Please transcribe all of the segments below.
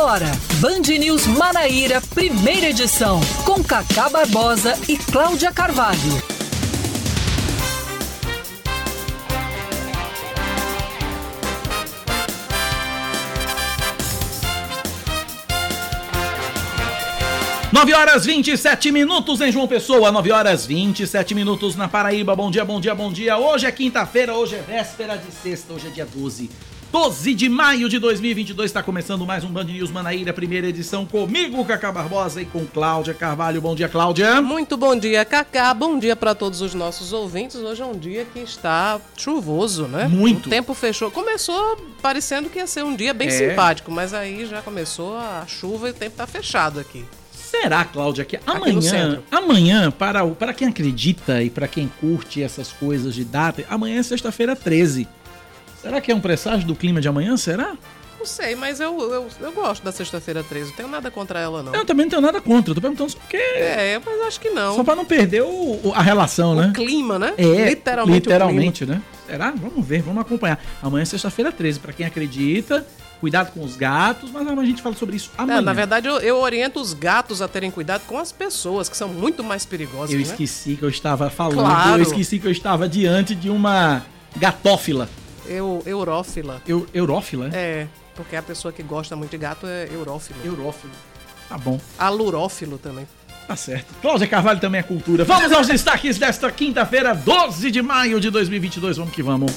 agora, Band News Manaíra, primeira edição, com Cacá Barbosa e Cláudia Carvalho. Nove horas 27 minutos em João Pessoa, 9 horas 27 minutos na Paraíba. Bom dia, bom dia, bom dia. Hoje é quinta-feira, hoje é véspera de sexta, hoje é dia 12 12 de maio de 2022 está começando mais um Band News Manaíra, primeira edição comigo, Cacá Barbosa e com Cláudia Carvalho. Bom dia, Cláudia. Muito bom dia, Cacá. Bom dia para todos os nossos ouvintes. Hoje é um dia que está chuvoso, né? Muito. O tempo fechou. Começou parecendo que ia ser um dia bem é. simpático, mas aí já começou a chuva e o tempo está fechado aqui. Será, Cláudia, que amanhã, amanhã para, para quem acredita e para quem curte essas coisas de data, amanhã é sexta-feira 13. Será que é um presságio do clima de amanhã? Será? Não sei, mas eu, eu, eu gosto da sexta-feira 13. Não tenho nada contra ela, não. Eu também não tenho nada contra. Eu tô perguntando só porque. É, mas acho que não. Só pra não perder o, a relação, o né? O clima, né? É, literalmente. Literalmente, né? Será? Vamos ver, vamos acompanhar. Amanhã é sexta-feira 13. Pra quem acredita, cuidado com os gatos, mas a gente fala sobre isso amanhã. É, na verdade, eu, eu, oriento os gatos a terem cuidado com as pessoas, que são muito mais perigosas. Eu né? esqueci que eu estava falando. Claro. Eu esqueci que eu estava diante de uma gatófila. Eu, eurófila. Eu, eurófila? É, porque a pessoa que gosta muito de gato é eurófilo. Eurófilo. Tá bom. Alurófilo também. Tá certo. Cláudia Carvalho também é cultura. Vamos aos destaques desta quinta-feira, 12 de maio de 2022. Vamos que vamos.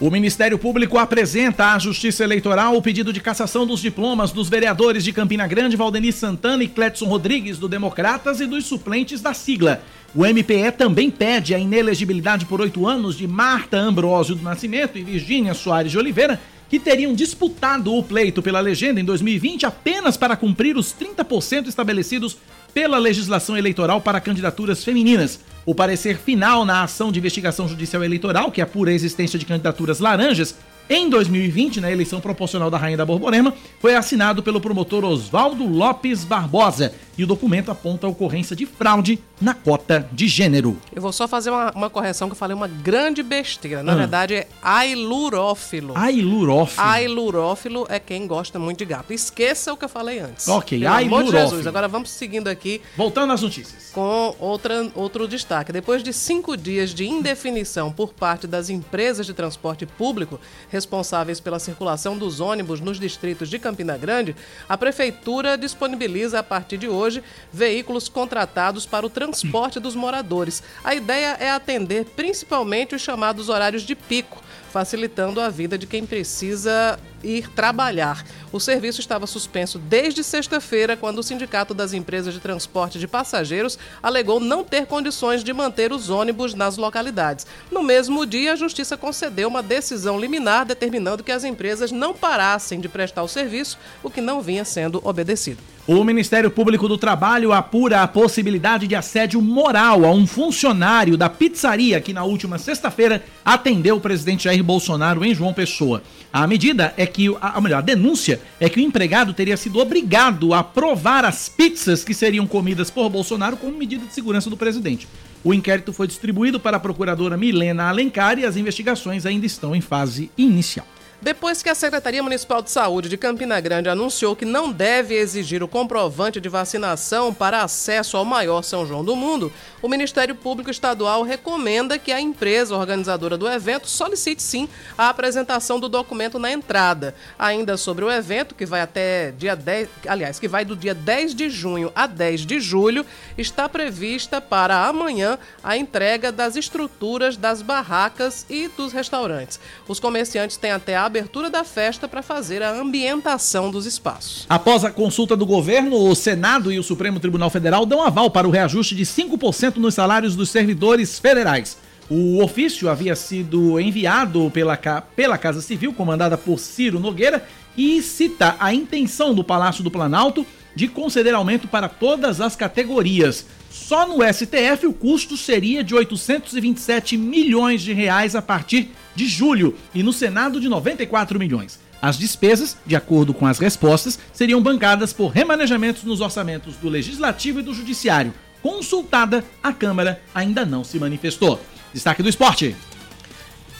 O Ministério Público apresenta à Justiça Eleitoral o pedido de cassação dos diplomas dos vereadores de Campina Grande, Valdemir Santana e Cletson Rodrigues, do Democratas, e dos suplentes da sigla. O MPE também pede a inelegibilidade por oito anos de Marta Ambrosio do Nascimento e Virgínia Soares de Oliveira, que teriam disputado o pleito pela legenda em 2020 apenas para cumprir os 30% estabelecidos pela legislação eleitoral para candidaturas femininas. O parecer final na ação de investigação judicial eleitoral, que apura a existência de candidaturas laranjas, em 2020, na eleição proporcional da Rainha da Borborema, foi assinado pelo promotor Oswaldo Lopes Barbosa e o documento aponta a ocorrência de fraude na cota de gênero. Eu vou só fazer uma, uma correção que eu falei uma grande besteira. Na ah. verdade é ailurófilo. Ailurófilo. Ailurófilo é quem gosta muito de gato. Esqueça o que eu falei antes. Ok, Pelo ailurófilo. Amor de Jesus. Agora vamos seguindo aqui. Voltando às notícias. Com outra, outro destaque. Depois de cinco dias de indefinição por parte das empresas de transporte público responsáveis pela circulação dos ônibus nos distritos de Campina Grande, a Prefeitura disponibiliza a partir de hoje veículos contratados para o transporte dos moradores. A ideia é atender principalmente os chamados horários de pico facilitando a vida de quem precisa ir trabalhar. O serviço estava suspenso desde sexta-feira, quando o Sindicato das Empresas de Transporte de Passageiros alegou não ter condições de manter os ônibus nas localidades. No mesmo dia, a Justiça concedeu uma decisão liminar determinando que as empresas não parassem de prestar o serviço, o que não vinha sendo obedecido. O Ministério Público do Trabalho apura a possibilidade de assédio moral a um funcionário da pizzaria que na última sexta-feira atendeu o presidente Jair Bolsonaro em João Pessoa. A medida é que, a, melhor, a denúncia é que o empregado teria sido obrigado a provar as pizzas que seriam comidas por Bolsonaro como medida de segurança do presidente. O inquérito foi distribuído para a procuradora Milena Alencar e as investigações ainda estão em fase inicial. Depois que a Secretaria Municipal de Saúde de Campina Grande anunciou que não deve exigir o comprovante de vacinação para acesso ao maior São João do mundo, o Ministério Público Estadual recomenda que a empresa organizadora do evento solicite sim a apresentação do documento na entrada. Ainda sobre o evento, que vai até dia 10, aliás, que vai do dia 10 de junho a 10 de julho, está prevista para amanhã a entrega das estruturas das barracas e dos restaurantes. Os comerciantes têm até a abertura da festa para fazer a ambientação dos espaços. Após a consulta do governo, o Senado e o Supremo Tribunal Federal dão aval para o reajuste de 5% nos salários dos servidores federais. O ofício havia sido enviado pela, pela Casa Civil, comandada por Ciro Nogueira, e cita a intenção do Palácio do Planalto de conceder aumento para todas as categorias. Só no STF o custo seria de 827 milhões de reais a partir de julho e no Senado de 94 milhões. As despesas, de acordo com as respostas, seriam bancadas por remanejamentos nos orçamentos do Legislativo e do Judiciário. Consultada, a Câmara ainda não se manifestou. Destaque do esporte.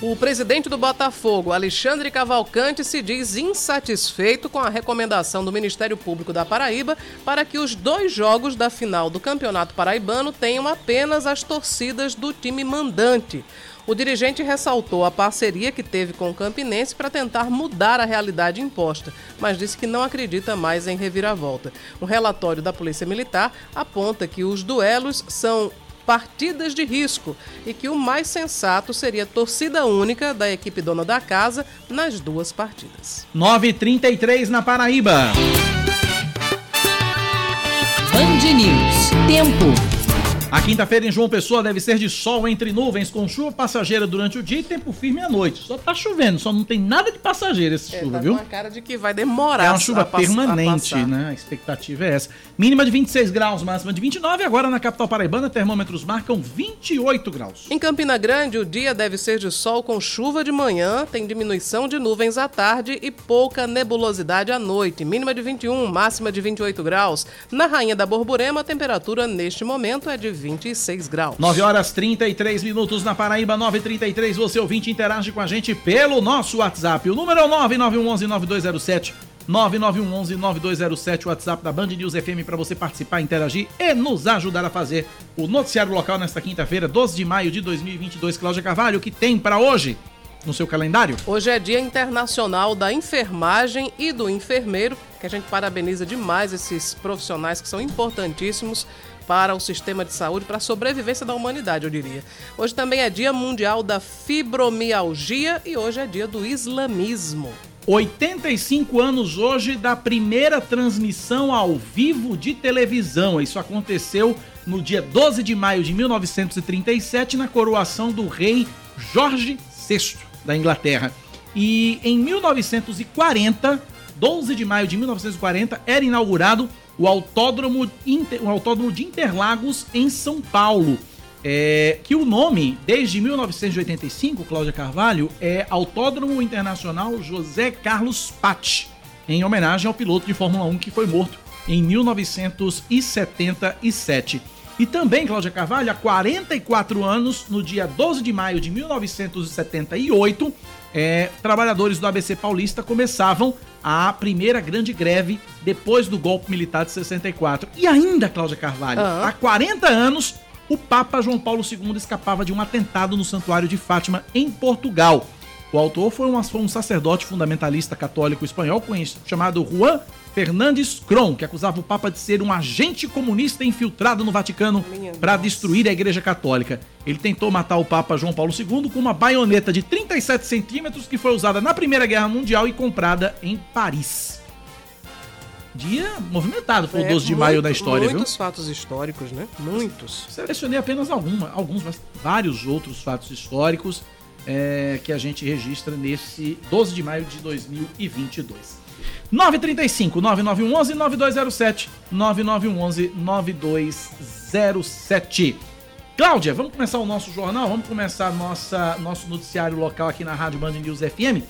O presidente do Botafogo, Alexandre Cavalcante, se diz insatisfeito com a recomendação do Ministério Público da Paraíba para que os dois jogos da final do Campeonato Paraibano tenham apenas as torcidas do time mandante. O dirigente ressaltou a parceria que teve com o Campinense para tentar mudar a realidade imposta, mas disse que não acredita mais em reviravolta. Um relatório da Polícia Militar aponta que os duelos são partidas de risco e que o mais sensato seria torcida única da equipe dona da casa nas duas partidas. 9h33 na Paraíba. Band News. Tempo. A quinta-feira em João Pessoa deve ser de sol entre nuvens, com chuva passageira durante o dia e tempo firme à noite. Só tá chovendo, só não tem nada de passageira essa É, chuva, tá viu? com a cara de que vai demorar. É uma chuva a a permanente, passar. né? A expectativa é essa. Mínima de 26 graus, máxima de 29. Agora na capital paraibana, termômetros marcam 28 graus. Em Campina Grande, o dia deve ser de sol com chuva de manhã, tem diminuição de nuvens à tarde e pouca nebulosidade à noite. Mínima de 21, máxima de 28 graus. Na Rainha da Borborema, a temperatura neste momento é de 26 graus. 9 horas 33 minutos na Paraíba, 9h33. Você ouvinte interage com a gente pelo nosso WhatsApp. O número é o 99111-9207. 9911-9207, o WhatsApp da Band News FM para você participar, interagir e nos ajudar a fazer o noticiário local nesta quinta-feira, 12 de maio de 2022. Cláudia Carvalho, o que tem para hoje no seu calendário? Hoje é Dia Internacional da Enfermagem e do Enfermeiro, que a gente parabeniza demais esses profissionais que são importantíssimos para o sistema de saúde, para a sobrevivência da humanidade, eu diria. Hoje também é Dia Mundial da Fibromialgia e hoje é Dia do Islamismo. 85 anos hoje da primeira transmissão ao vivo de televisão. Isso aconteceu no dia 12 de maio de 1937, na coroação do rei Jorge VI da Inglaterra. E em 1940, 12 de maio de 1940, era inaugurado o Autódromo, Inter- o Autódromo de Interlagos, em São Paulo. É, que o nome, desde 1985, Cláudia Carvalho, é Autódromo Internacional José Carlos Patti, em homenagem ao piloto de Fórmula 1 que foi morto em 1977. E também, Cláudia Carvalho, há 44 anos, no dia 12 de maio de 1978, é, trabalhadores do ABC Paulista começavam a primeira grande greve depois do golpe militar de 64. E ainda, Cláudia Carvalho, Ah. há 40 anos, o Papa João Paulo II escapava de um atentado no Santuário de Fátima, em Portugal. O autor foi um, foi um sacerdote fundamentalista católico espanhol conhecido, chamado Juan Fernandes Cron, que acusava o Papa de ser um agente comunista infiltrado no Vaticano para destruir a Igreja Católica. Ele tentou matar o Papa João Paulo II com uma baioneta de 37 centímetros que foi usada na Primeira Guerra Mundial e comprada em Paris. Dia movimentado, foi o É, 12 de maio muito- da história, viu? Muitos fatos históricos, né? Muitos. Selecionei apenas alguma, alguns, mas vários outros fatos históricos é, que a gente registra nesse 12 de maio de 2022. 935 9911 9207 9911 9207. Cláudia, vamos começar o nosso jornal, vamos começar nossa, nosso noticiário local aqui na Rádio Band News FM.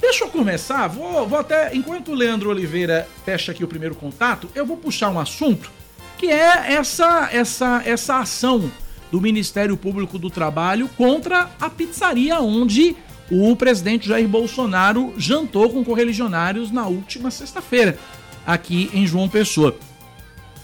Deixa eu começar, vou, vou até, enquanto o Leandro Oliveira fecha aqui o primeiro contato, eu vou puxar um assunto que é essa, essa, essa ação do Ministério Público do Trabalho contra a pizzaria onde o presidente Jair Bolsonaro jantou com correligionários na última sexta-feira, aqui em João Pessoa.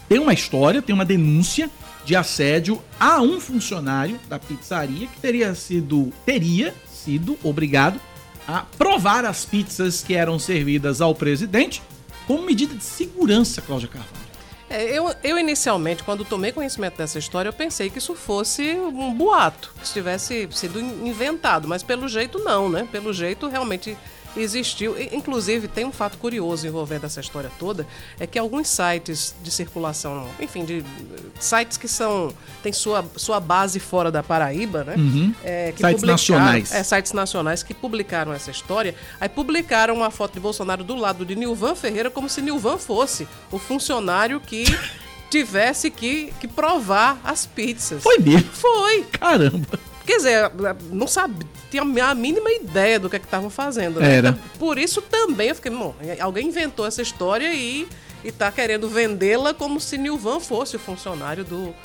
Tem uma história, tem uma denúncia de assédio a um funcionário da pizzaria que teria sido teria sido obrigado a provar as pizzas que eram servidas ao presidente como medida de segurança, Cláudia Carvalho. É, eu, eu inicialmente, quando tomei conhecimento dessa história, eu pensei que isso fosse um boato, que isso tivesse sido in- inventado, mas pelo jeito não, né? Pelo jeito realmente existiu. Inclusive, tem um fato curioso envolvendo essa história toda, é que alguns sites de circulação, enfim, de sites que são têm sua, sua base fora da Paraíba, né? É, que Sites nacionais. É, sites nacionais que publicaram essa história, aí publicaram uma foto de Bolsonaro do lado de Nilvan Ferreira como se Nilvan fosse o funcionário que tivesse que, que provar as pizzas. Foi mesmo? Foi. Caramba. Quer dizer, não sabia, tinha a mínima ideia do que é estavam fazendo. Né? Era. Então, Por isso também eu fiquei, bom, alguém inventou essa história e, e tá querendo vendê-la como se Nilvan fosse o funcionário do,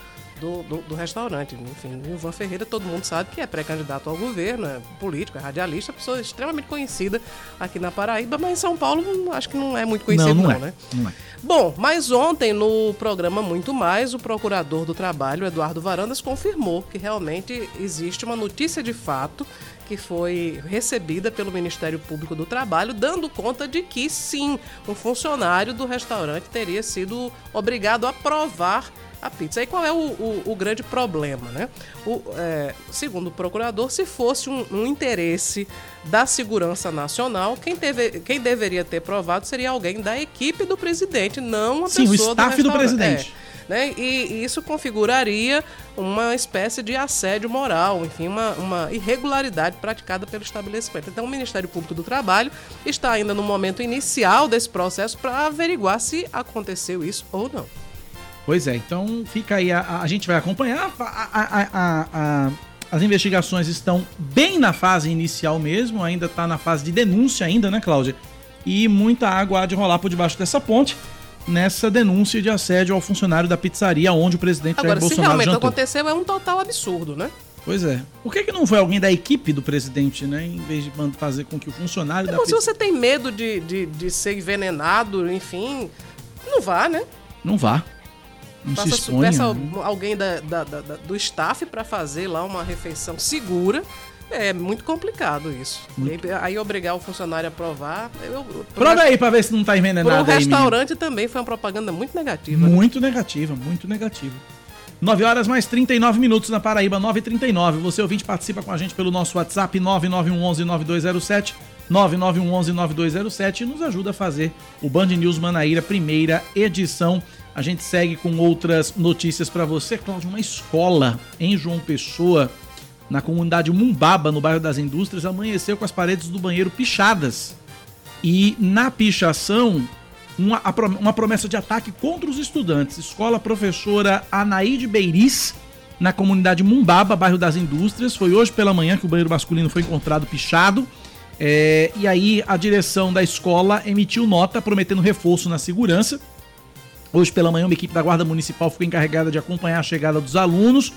do, do, do, restaurante. Enfim, o Ivan Ferreira, todo mundo sabe que é pré-candidato ao governo, é político, é radialista, pessoa extremamente conhecida aqui na Paraíba, mas em São Paulo acho que não é muito conhecido, não, não, não é, né? Não é. Bom, mas ontem no programa Muito Mais, o procurador do trabalho, Eduardo Varandas, confirmou que realmente existe uma notícia de fato que foi recebida pelo Ministério Público do Trabalho, dando conta de que sim, um funcionário do restaurante teria sido obrigado a provar a pizza. E qual é o, o, o grande problema, né? O, é, segundo o procurador, se fosse um, um, interesse da segurança nacional, quem, teve, quem deveria ter provado seria alguém da equipe do presidente, não uma Sim, pessoa o staff do, do presidente. É. Né? E, e, isso configuraria uma espécie de assédio moral, enfim, uma, uma, irregularidade praticada pelo estabelecimento. Então, o Ministério Público do Trabalho está ainda no momento inicial desse processo para averiguar se aconteceu isso ou não. Pois é, então fica aí, a, a gente vai acompanhar. A, a, as investigações estão bem na fase inicial mesmo, ainda está na fase de denúncia ainda, né, Cláudia? E muita água há de rolar por debaixo dessa ponte nessa denúncia de assédio ao funcionário da pizzaria onde o presidente Agora, Jair Bolsonaro se realmente jantou. aconteceu, é um total absurdo, né? Pois é. Por que, que não foi alguém da equipe do presidente, né? Em vez de fazer com que o funcionário então, da pizza... se você tem medo de, de, de ser envenenado, enfim, não vá, né? Não vá. Não Faça, se exponha, peça né? alguém da, da, da, do staff para fazer lá uma refeição segura. É muito complicado isso. Muito. Aí obrigar o funcionário a provar. Eu, Prova aí pra ver se não tá envenenado. Para o restaurante aí, também foi uma propaganda muito negativa. Muito né? negativa, muito negativa. 9 horas mais 39 minutos na Paraíba, 9h39. Você ouvinte participa com a gente pelo nosso WhatsApp 9911-9207, 9911-9207 e nos ajuda a fazer o Band News Manaíra, primeira edição. A gente segue com outras notícias para você. Cláudio, uma escola em João Pessoa, na comunidade Mumbaba, no bairro das Indústrias, amanheceu com as paredes do banheiro pichadas. E na pichação, uma, uma promessa de ataque contra os estudantes. Escola professora Anaíde Beiris, na comunidade Mumbaba, bairro das Indústrias. Foi hoje pela manhã que o banheiro masculino foi encontrado pichado. É, e aí a direção da escola emitiu nota prometendo reforço na segurança. Hoje pela manhã, uma equipe da Guarda Municipal ficou encarregada de acompanhar a chegada dos alunos.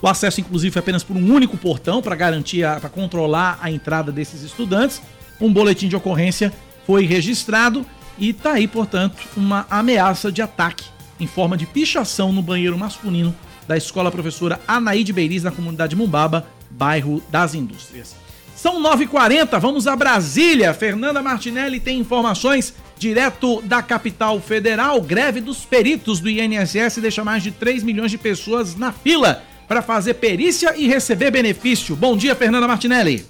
O acesso, inclusive, foi apenas por um único portão para garantir, para controlar a entrada desses estudantes. Um boletim de ocorrência foi registrado e tá aí, portanto, uma ameaça de ataque em forma de pichação no banheiro masculino da escola professora Anaíde Beiris, na comunidade Mumbaba, bairro das Indústrias. São 9h40, vamos a Brasília. Fernanda Martinelli tem informações direto da capital federal. Greve dos peritos do INSS deixa mais de 3 milhões de pessoas na fila para fazer perícia e receber benefício. Bom dia, Fernanda Martinelli.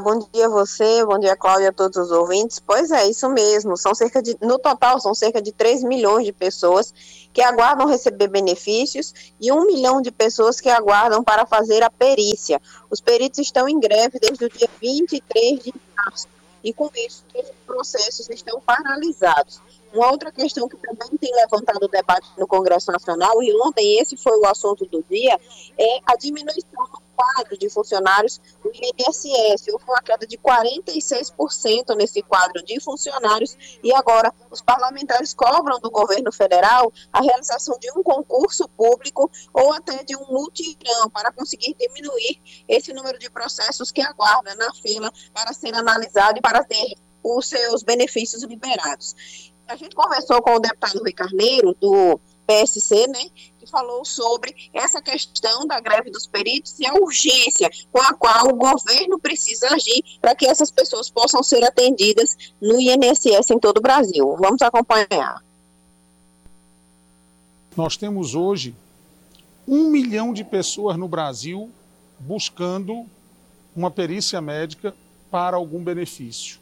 Bom dia a você, bom dia Cláudia, a todos os ouvintes. Pois é, isso mesmo. São cerca de, no total, são cerca de 3 milhões de pessoas que aguardam receber benefícios e 1 milhão de pessoas que aguardam para fazer a perícia. Os peritos estão em greve desde o dia 23 de março e com isso os processos estão paralisados. Uma outra questão que também tem levantado o debate no Congresso Nacional, e ontem esse foi o assunto do dia, é a diminuição do quadro de funcionários do INSS. Houve uma queda de 46% nesse quadro de funcionários, e agora os parlamentares cobram do governo federal a realização de um concurso público ou até de um mutirão para conseguir diminuir esse número de processos que aguarda na fila para ser analisado e para ter os seus benefícios liberados. A gente conversou com o deputado Rui Carneiro, do PSC, né, que falou sobre essa questão da greve dos peritos e a urgência com a qual o governo precisa agir para que essas pessoas possam ser atendidas no INSS em todo o Brasil. Vamos acompanhar. Nós temos hoje um milhão de pessoas no Brasil buscando uma perícia médica para algum benefício.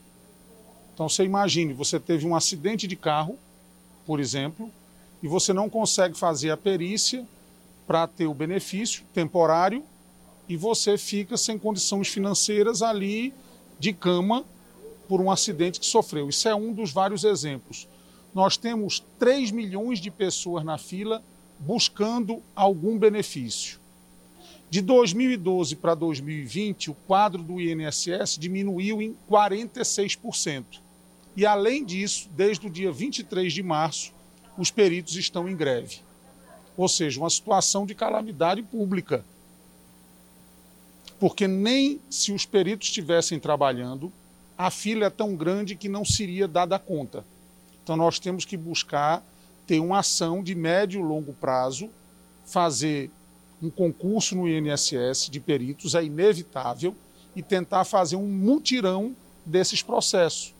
Então você imagine, você teve um acidente de carro, por exemplo, e você não consegue fazer a perícia para ter o benefício temporário e você fica sem condições financeiras ali de cama por um acidente que sofreu. Isso é um dos vários exemplos. Nós temos 3 milhões de pessoas na fila buscando algum benefício. De 2012 para 2020, o quadro do INSS diminuiu em 46%. E, além disso, desde o dia 23 de março, os peritos estão em greve. ou seja, uma situação de calamidade pública. Porque nem se os peritos estivessem trabalhando, a fila é tão grande que não seria dada conta. Então, nós temos que buscar ter uma ação de médio e longo prazo, fazer um concurso no INSS de peritos, é inevitável, e tentar fazer um mutirão desses processos.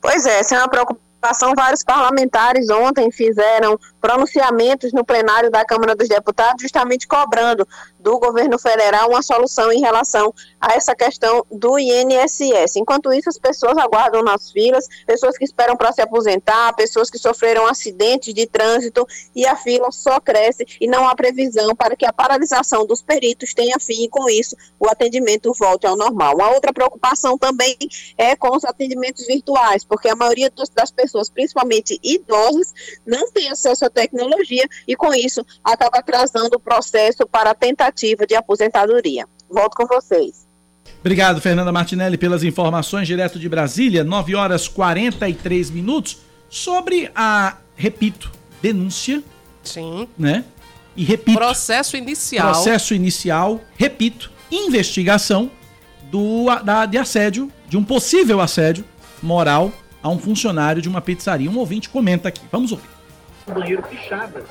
Pois é, essa é uma preocupação. Vários parlamentares ontem fizeram pronunciamentos no plenário da Câmara dos Deputados, justamente cobrando do governo federal uma solução em relação a essa questão do INSS. Enquanto isso, as pessoas aguardam nas filas, pessoas que esperam para se aposentar, pessoas que sofreram acidentes de trânsito e a fila só cresce e não há previsão para que a paralisação dos peritos tenha fim e com isso o atendimento volte ao normal. Uma outra preocupação também é com os atendimentos virtuais, porque a maioria das pessoas, principalmente idosas, não tem acesso à tecnologia e com isso acaba atrasando o processo para a tentativa de aposentadoria. Volto com vocês. Obrigado, Fernanda Martinelli, pelas informações direto de Brasília, 9 horas 43 minutos, sobre a, repito, denúncia. Sim. Né? E repito. Processo inicial. Processo inicial, repito, investigação do, da, de assédio, de um possível assédio moral a um funcionário de uma pizzaria. Um ouvinte comenta aqui. Vamos ouvir. Banheiro Pichadas.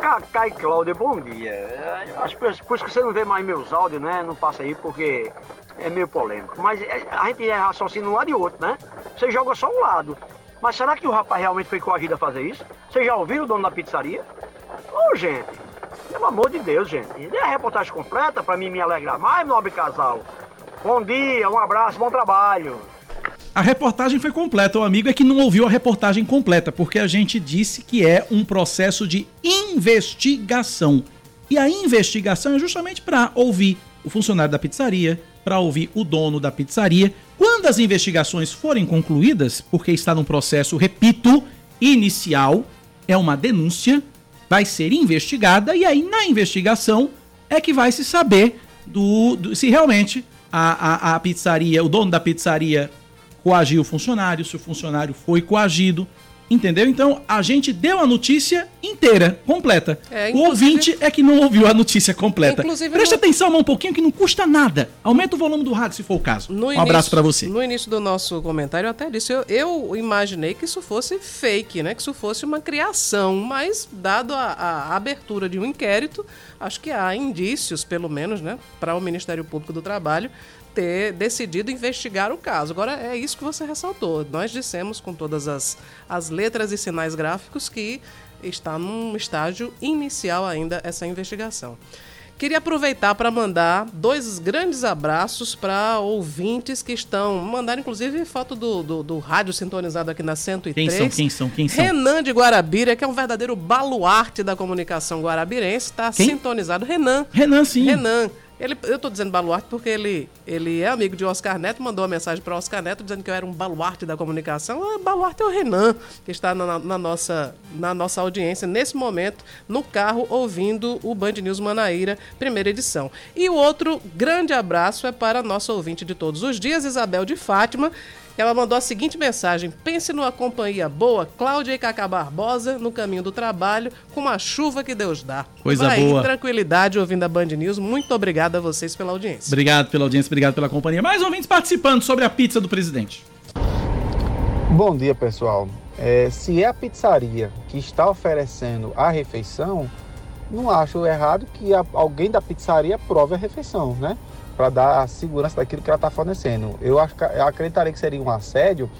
Cacá e Cláudia, bom dia. As pessoas, por isso que você não vê mais meus áudios, né? Não passa aí porque é meio polêmico. Mas é, a gente é raciocínio um lado e outro, né? Você joga só um lado. Mas será que o rapaz realmente foi coagido a fazer isso? Você já ouviu o dono da pizzaria? Ô, gente, pelo amor de Deus, gente. Dê a reportagem completa para mim me alegrar mais, nobre casal. Bom dia, um abraço, bom trabalho. A reportagem foi completa. O amigo é que não ouviu a reportagem completa, porque a gente disse que é um processo de investigação. E a investigação é justamente para ouvir o funcionário da pizzaria, para ouvir o dono da pizzaria. Quando as investigações forem concluídas, porque está num processo, repito, inicial, é uma denúncia, vai ser investigada e aí na investigação é que vai se saber do, do se realmente a, a, a pizzaria, o dono da pizzaria coagiu o funcionário, se o funcionário foi coagido. Entendeu? Então a gente deu a notícia inteira, completa. É, o ouvinte é que não ouviu a notícia completa. Preste no... atenção um pouquinho que não custa nada. Aumenta o volume do rádio se for o caso. No um início, abraço para você. No início do nosso comentário eu até disse, eu, eu, imaginei que isso fosse fake, né? Que isso fosse uma criação, mas dado a, a abertura de um inquérito, acho que há indícios, pelo menos, né, para o Ministério Público do Trabalho ter decidido investigar o caso. Agora, é isso que você ressaltou. Nós dissemos com todas as, as letras e sinais gráficos que está num estágio inicial ainda essa investigação. Queria aproveitar para mandar dois grandes abraços para ouvintes que estão. Mandaram, inclusive, foto do, do, do, rádio sintonizado aqui na 103. Quem são? Quem são? Quem são? Renan de Guarabira, que é um verdadeiro baluarte da comunicação guarabirense, está sintonizado. Renan. Renan, sim. Renan. Ele, eu estou dizendo baluarte porque ele, ele é amigo de Oscar Neto, mandou uma mensagem para Oscar Neto dizendo que eu era um baluarte da comunicação. Ah, baluarte é o Renan, que está na, na, nossa, na nossa audiência nesse momento, no carro, ouvindo o Band News Manaíra, primeira edição. E o outro grande abraço é para a nossa ouvinte de todos os dias, Isabel de Fátima, ela mandou a seguinte mensagem: pense numa companhia boa, Cláudia e Cacá Barbosa, no caminho do trabalho, com a chuva que Deus dá. Coisa Vai boa. tranquilidade ouvindo a Band News. Muito obrigado a vocês pela audiência. Obrigado pela audiência, obrigado pela companhia. Mais ouvintes participando sobre a pizza do presidente. Bom dia, pessoal. É, se é a pizzaria que está oferecendo a refeição, não acho errado que alguém da pizzaria prove a refeição, né? Para dar a segurança daquilo que ela está fornecendo. Eu, eu acreditaria que seria um assédio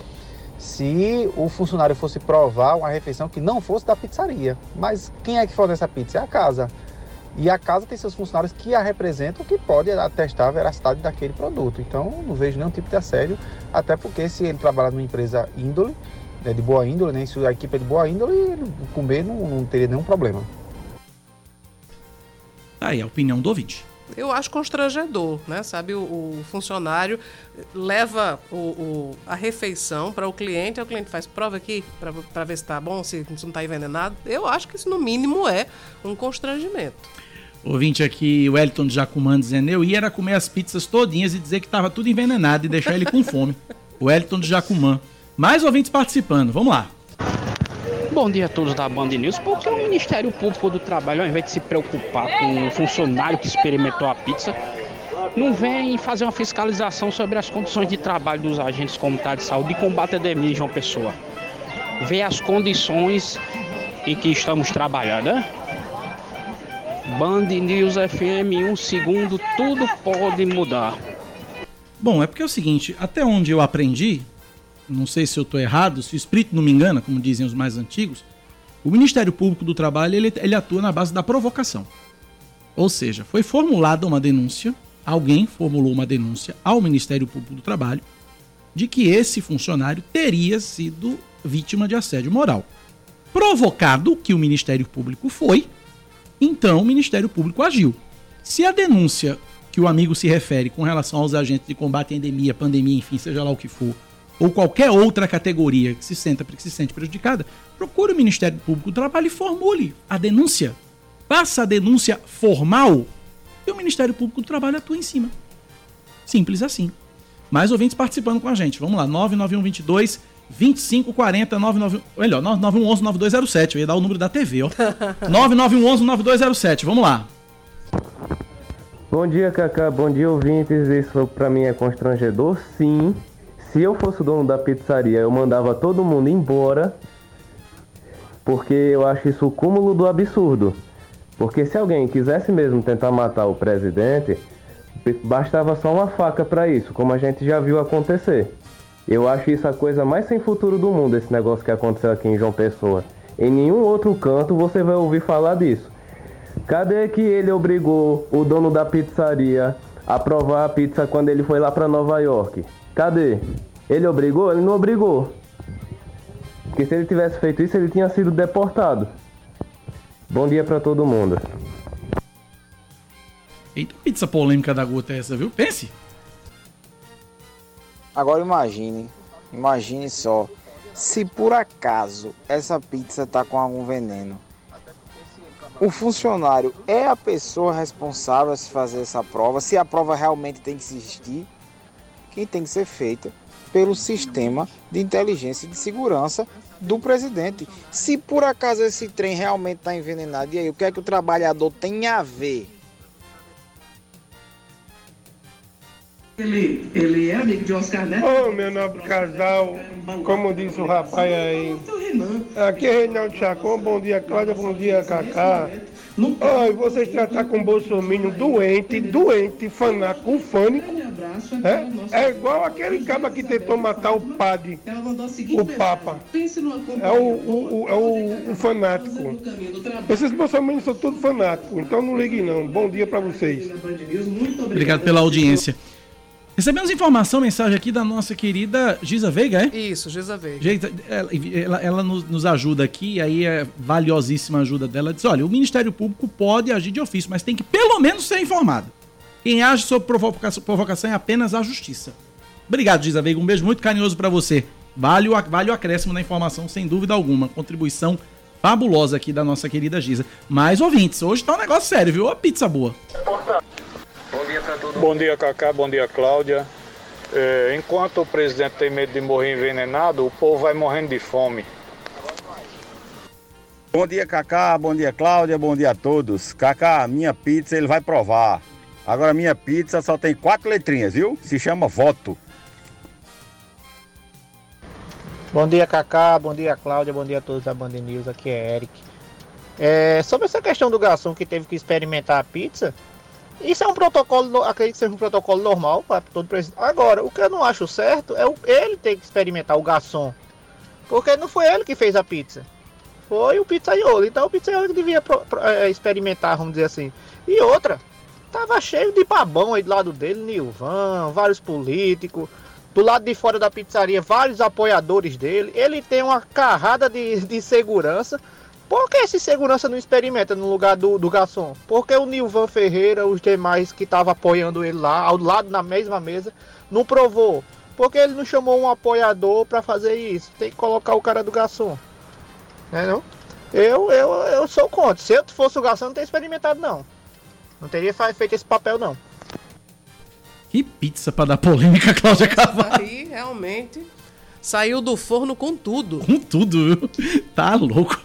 se o funcionário fosse provar uma refeição que não fosse da pizzaria. Mas quem é que fornece a pizza? É a casa. E a casa tem seus funcionários que a representam, que podem atestar a veracidade daquele produto. Então, não vejo nenhum tipo de assédio, até porque se ele trabalha numa empresa índole, né, de boa índole, né, se a equipe é de boa índole, comer não, não teria nenhum problema. Aí, a opinião do ouvinte eu acho constrangedor, né? Sabe, o, o funcionário leva o, o a refeição para o cliente, o cliente faz prova aqui para ver se está bom, se não está envenenado. Eu acho que isso, no mínimo, é um constrangimento. Ouvinte aqui, o Wellington de Jacumã dizendo, eu ia era comer as pizzas todinhas e dizer que estava tudo envenenado e deixar ele com fome. O Wellington de Jacumã. Mais ouvintes participando, vamos lá. Bom dia a todos da Band News. Por que o Ministério Público do Trabalho, ao invés de se preocupar com o funcionário que experimentou a pizza, não vem fazer uma fiscalização sobre as condições de trabalho dos agentes comunitários de saúde e combate à epidemia de uma pessoa? Ver as condições em que estamos trabalhando, né? Band News FM, um segundo, tudo pode mudar. Bom, é porque é o seguinte, até onde eu aprendi, não sei se eu estou errado, se o espírito não me engana, como dizem os mais antigos, o Ministério Público do Trabalho ele, ele atua na base da provocação. Ou seja, foi formulada uma denúncia, alguém formulou uma denúncia ao Ministério Público do Trabalho de que esse funcionário teria sido vítima de assédio moral. Provocado que o Ministério Público foi, então o Ministério Público agiu. Se a denúncia que o amigo se refere com relação aos agentes de combate à endemia, pandemia, enfim, seja lá o que for, ou qualquer outra categoria que se, senta, que se sente prejudicada, procure o Ministério Público do Trabalho e formule a denúncia. Faça a denúncia formal e o Ministério Público do Trabalho atua em cima. Simples assim. Mais ouvintes participando com a gente. Vamos lá, 99122 2540 99, melhor, 9911 9207. Eu ia dar o número da TV, ó. 9911 9207. Vamos lá. Bom dia, Cacá. Bom dia, ouvintes. Isso para mim é constrangedor? Sim. Se eu fosse o dono da pizzaria, eu mandava todo mundo embora, porque eu acho isso o cúmulo do absurdo. Porque se alguém quisesse mesmo tentar matar o presidente, bastava só uma faca para isso, como a gente já viu acontecer. Eu acho isso a coisa mais sem futuro do mundo, esse negócio que aconteceu aqui em João Pessoa. Em nenhum outro canto você vai ouvir falar disso. Cadê que ele obrigou o dono da pizzaria a provar a pizza quando ele foi lá para Nova York? Cadê? Ele obrigou? Ele não obrigou. Porque se ele tivesse feito isso, ele tinha sido deportado. Bom dia para todo mundo. Eita, pizza polêmica da gota é essa, viu? Pense. Agora imagine, imagine só, se por acaso essa pizza tá com algum veneno. O funcionário é a pessoa responsável a se fazer essa prova, se a prova realmente tem que existir que tem que ser feita pelo sistema de inteligência e de segurança do presidente. Se por acaso esse trem realmente está envenenado, e aí o que é que o trabalhador tem a ver? Ele, ele é amigo de Oscar Neto? Ô, meu nobre casal, como disse o rapaz aí. Aqui é Reinaldo Chacon, bom dia Cláudia, bom dia Cacá. Oi, vocês tratar com Bolsonaro doente, doente, fanático, fânico. É, é igual aquele caba que tentou matar o padre, o Papa. É o, o, o, é o, o fanático. Esses bolsominions são todos fanáticos, então não ligue não. Bom dia para vocês. Obrigado pela audiência. Recebemos informação, mensagem aqui da nossa querida Giza Veiga, é? Isso, Giza Veiga. Ela, ela, ela nos, nos, ajuda aqui, aí é valiosíssima a ajuda dela. Diz: olha, o Ministério Público pode agir de ofício, mas tem que pelo menos ser informado. Quem age sob provocação, provocação é apenas a justiça. Obrigado, Giza Veiga. Um beijo muito carinhoso para você. Vale o, vale o acréscimo na informação, sem dúvida alguma. Contribuição fabulosa aqui da nossa querida Giza. Mais ouvintes, hoje tá um negócio sério, viu? A pizza boa. Bom dia para todo mundo. Bom dia, Cacá. Bom dia, Cláudia. É, enquanto o presidente tem medo de morrer envenenado, o povo vai morrendo de fome. Bom dia, Cacá. Bom dia, Cláudia. Bom dia a todos. Cacá, minha pizza ele vai provar. Agora, minha pizza só tem quatro letrinhas, viu? Se chama voto. Bom dia, Cacá. Bom dia, Cláudia. Bom dia a todos da Band News. Aqui é Eric. É, sobre essa questão do garçom que teve que experimentar a pizza, isso é um protocolo, acredito que seja um protocolo normal para todo presidente. Agora, o que eu não acho certo é ele ter que experimentar o garçom. Porque não foi ele que fez a pizza. Foi o pizzaiolo. Então o pizzaiolo que devia pro, pro, é, experimentar, vamos dizer assim. E outra, tava cheio de babão aí do lado dele, Nilvan, vários políticos. Do lado de fora da pizzaria, vários apoiadores dele. Ele tem uma carrada de, de segurança. Por que esse segurança não experimenta no lugar do, do garçom? Porque o Nilvan Ferreira, os demais que estavam apoiando ele lá, ao lado na mesma mesa, não provou? Porque ele não chamou um apoiador para fazer isso? Tem que colocar o cara do garçom. Né não? Eu, eu, eu sou contra. Se eu fosse o garçom, não teria experimentado, não. Não teria feito esse papel, não. Que pizza para dar polêmica, Cláudia Carvalho. Aí, realmente. Saiu do forno com tudo. Com tudo, viu? Tá louco.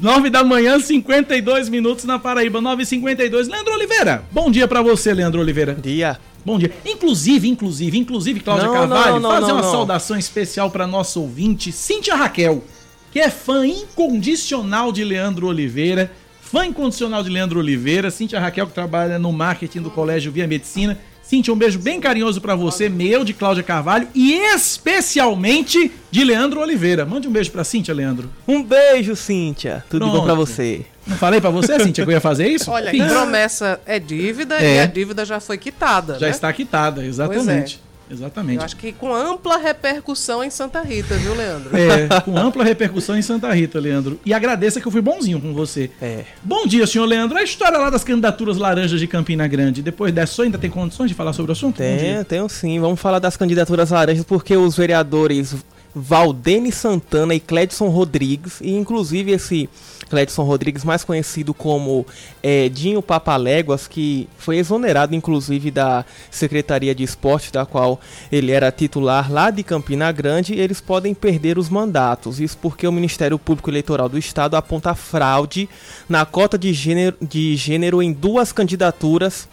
9 da manhã, 52 minutos na Paraíba, 9h52. Leandro Oliveira, bom dia para você, Leandro Oliveira. Dia. Bom dia. Inclusive, inclusive, inclusive, Cláudia Não, Carvalho, não, não, fazer não, uma não. saudação especial para nosso ouvinte, Cíntia Raquel, que é fã incondicional de Leandro Oliveira. Fã incondicional de Leandro Oliveira. Cíntia Raquel, que trabalha no marketing do Colégio Via Medicina. Cíntia, um beijo bem carinhoso para você, meu, de Cláudia Carvalho e especialmente de Leandro Oliveira. Mande um beijo pra Cíntia, Leandro. Um beijo, Cíntia. Tudo de bom Pronto. pra você. Não falei pra você, Cíntia, que eu ia fazer isso? Olha, promessa é dívida É. e a dívida já foi quitada. Já né? está quitada, exatamente. Exatamente. Eu acho que com ampla repercussão em Santa Rita, viu, Leandro? É, com ampla repercussão em Santa Rita, Leandro. E agradeça que eu fui bonzinho com você. É. Bom dia, senhor Leandro. A história lá das candidaturas laranjas de Campina Grande. Depois dessa, senhor ainda tem condições de falar sobre o assunto? Tem, tenho sim. Vamos falar das candidaturas laranjas, porque os vereadores Valdene Santana e Cledson Rodrigues, e inclusive esse Cledson Rodrigues, mais conhecido como eh, Dinho Papaléguas, que foi exonerado inclusive da Secretaria de Esporte, da qual ele era titular lá de Campina Grande, eles podem perder os mandatos. Isso porque o Ministério Público Eleitoral do Estado aponta fraude na cota de gênero, de gênero em duas candidaturas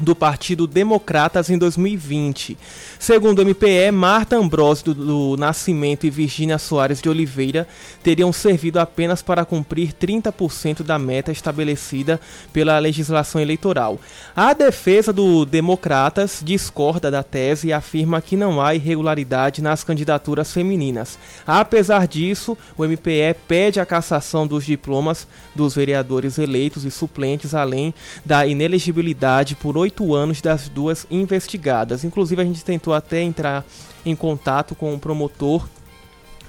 do Partido Democratas em 2020. Segundo o MPE, Marta Ambrosio do, do Nascimento e Virgínia Soares de Oliveira teriam servido apenas para cumprir 30% da meta estabelecida pela legislação eleitoral. A defesa do Democratas discorda da tese e afirma que não há irregularidade nas candidaturas femininas. Apesar disso, o MPE pede a cassação dos diplomas dos vereadores eleitos e suplentes, além da inelegibilidade por oito anos das duas investigadas. Inclusive, a gente tentou até entrar em contato com o promotor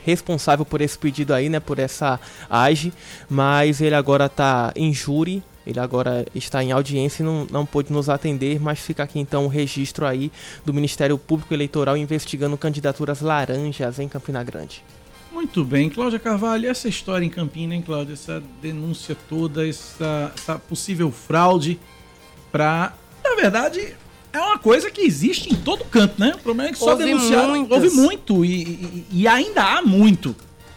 responsável por esse pedido aí, né, por essa AGE, mas ele agora está em júri, ele agora está em audiência e não, não pôde nos atender, mas fica aqui então o registro aí do Ministério Público Eleitoral investigando candidaturas laranjas em Campina Grande. Muito bem, Cláudia Carvalho, essa história em Campina, hein, Cláudia? Essa denúncia toda, essa, essa possível fraude para. Na verdade, é uma coisa que existe em todo canto, né? O problema é que só Houve denunciaram. muitas. Houve muito e, e- e ainda há muito,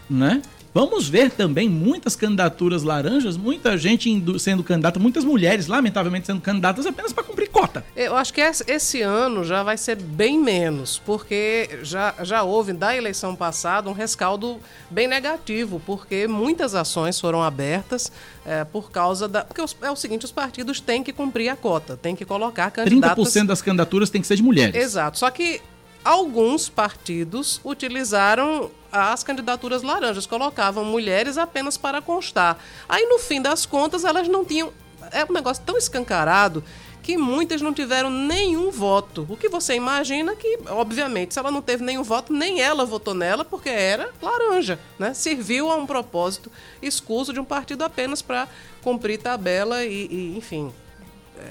né? Vamos ver também muitas candidaturas laranjas, muita gente indo- sendo candidata, muitas mulheres, lamentavelmente, sendo candidatas apenas para cumprir cota. Eu acho que esse ano já vai ser bem menos, porque já, já houve da eleição passada um rescaldo bem negativo, porque muitas ações foram abertas é, por causa da. Porque é o seguinte: os partidos têm que cumprir a cota, têm que colocar candidatos. 30% das candidaturas tem que ser de mulheres. Exato. Só que alguns partidos utilizaram as candidaturas laranjas, colocavam mulheres apenas para constar. Aí, no fim das contas, elas não tinham. É um negócio tão escancarado que muitas não tiveram nenhum voto. O que você imagina que, obviamente, se ela não teve nenhum voto, nem ela votou nela, porque era laranja, né? Serviu a um propósito escuso de um partido apenas para cumprir tabela e, e, enfim,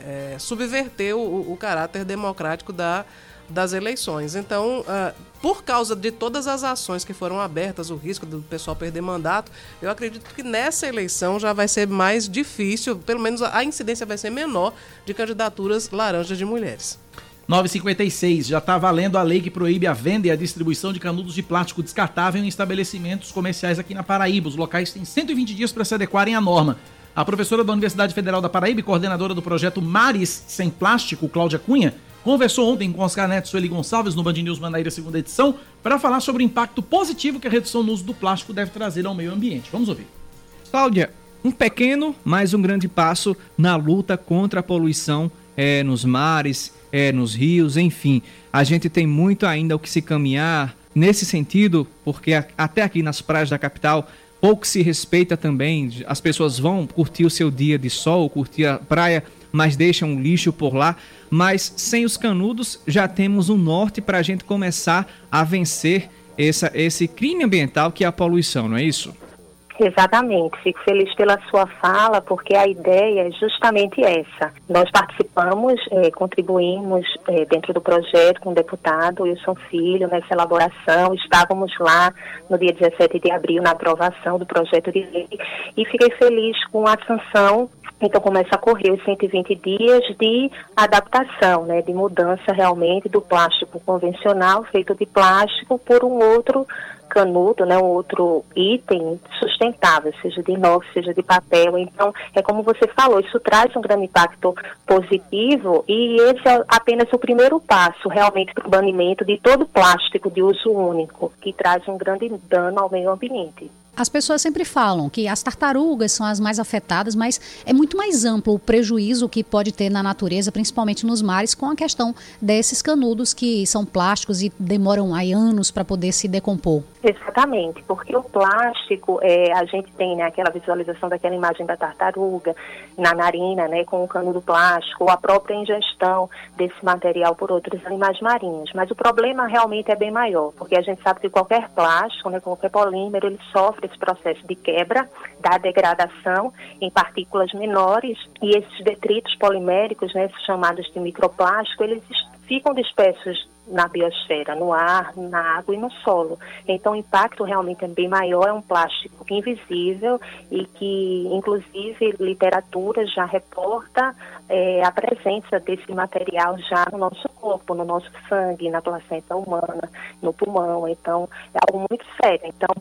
é, subverter o, o caráter democrático da, das eleições. Então, ah, por causa de todas as ações que foram abertas, o risco do pessoal perder mandato, eu acredito que nessa eleição já vai ser mais difícil, pelo menos a incidência vai ser menor de candidaturas laranjas de mulheres. 956. Já está valendo a lei que proíbe a venda e a distribuição de canudos de plástico descartável em estabelecimentos comerciais aqui na Paraíba. Os locais têm 120 dias para se adequarem à norma. A professora da Universidade Federal da Paraíba e coordenadora do projeto Mares Sem Plástico, Cláudia Cunha, conversou ontem com Oscar Neto e Sueli Gonçalves no Band News Manaíra segunda edição para falar sobre o impacto positivo que a redução no uso do plástico deve trazer ao meio ambiente. Vamos ouvir. Cláudia, um pequeno, mas um grande passo na luta contra a poluição é, nos mares, é, nos rios, enfim. A gente tem muito ainda o que se caminhar nesse sentido, porque até aqui nas praias da capital pouco se respeita também. As pessoas vão curtir o seu dia de sol, curtir a praia, mas deixam lixo por lá. Mas sem os canudos já temos um norte para a gente começar a vencer essa, esse crime ambiental que é a poluição, não é isso? Exatamente, fico feliz pela sua fala, porque a ideia é justamente essa. Nós participamos, eh, contribuímos eh, dentro do projeto com o deputado Wilson Filho nessa elaboração, estávamos lá no dia 17 de abril na aprovação do projeto de lei e fiquei feliz com a sanção Então começa a correr os 120 dias de adaptação, né, de mudança realmente do plástico convencional feito de plástico por um outro canudo, né, um outro item sustentável, seja de inox, seja de papel. Então, é como você falou, isso traz um grande impacto positivo e esse é apenas o primeiro passo realmente para o banimento de todo plástico de uso único, que traz um grande dano ao meio ambiente. As pessoas sempre falam que as tartarugas são as mais afetadas, mas é muito mais amplo o prejuízo que pode ter na natureza, principalmente nos mares, com a questão desses canudos que são plásticos e demoram aí anos para poder se decompor. Exatamente, porque o plástico, é, a gente tem né, aquela visualização daquela imagem da tartaruga na narina, né, com o canudo plástico, ou a própria ingestão desse material por outros animais marinhos. Mas o problema realmente é bem maior, porque a gente sabe que qualquer plástico, né, qualquer polímero, ele sofre esse processo de quebra, da degradação em partículas menores, e esses detritos poliméricos, né, chamados de microplástico, eles ficam dispersos na biosfera, no ar, na água e no solo. Então, o impacto realmente é bem maior, é um plástico invisível e que, inclusive, literatura já reporta é, a presença desse material já no nosso corpo, no nosso sangue, na placenta humana, no pulmão. Então, é algo muito sério. Então,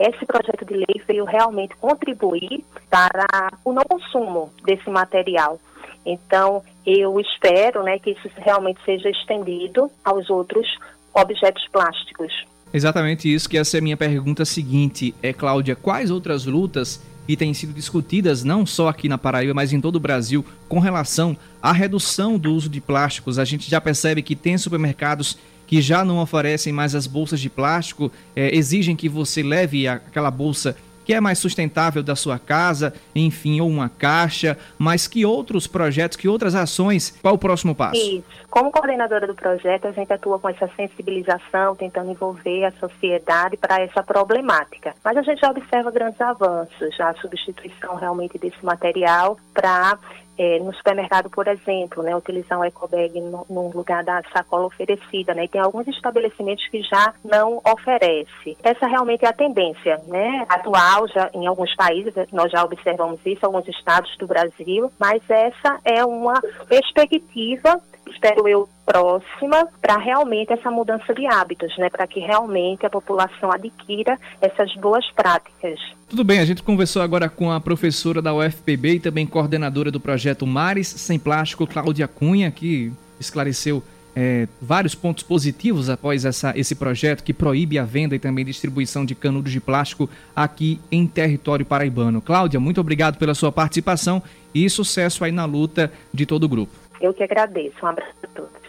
esse projeto de lei veio realmente contribuir para o não consumo desse material. Então, eu espero né, que isso realmente seja estendido aos outros objetos plásticos. Exatamente isso que essa é a minha pergunta seguinte. É, Cláudia, quais outras lutas que têm sido discutidas não só aqui na Paraíba, mas em todo o Brasil, com relação à redução do uso de plásticos? A gente já percebe que tem supermercados que já não oferecem mais as bolsas de plástico, é, exigem que você leve aquela bolsa que é mais sustentável da sua casa, enfim, ou uma caixa, mas que outros projetos, que outras ações, qual o próximo passo? Isso. Como coordenadora do projeto, a gente atua com essa sensibilização, tentando envolver a sociedade para essa problemática. Mas a gente já observa grandes avanços, já a substituição realmente desse material para é, no supermercado, por exemplo, né, utilizar um ecobag no, lugar da sacola oferecida, né, e tem alguns estabelecimentos que já não oferece. Essa realmente é a tendência, né, atual já em alguns países, nós já observamos isso, alguns estados do Brasil, mas essa é uma perspectiva espero eu, próxima para realmente essa mudança de hábitos, né? Para que realmente a população adquira essas boas práticas. Tudo bem, a gente conversou agora com a professora da UFPB e também coordenadora do projeto Mares Sem Plástico, Cláudia Cunha, que esclareceu é, vários pontos positivos após essa, esse projeto que proíbe a venda e também distribuição de canudos de plástico aqui em território paraibano. Cláudia, muito obrigado pela sua participação e sucesso aí na luta de todo o grupo. Eu que agradeço. Um abraço a todos.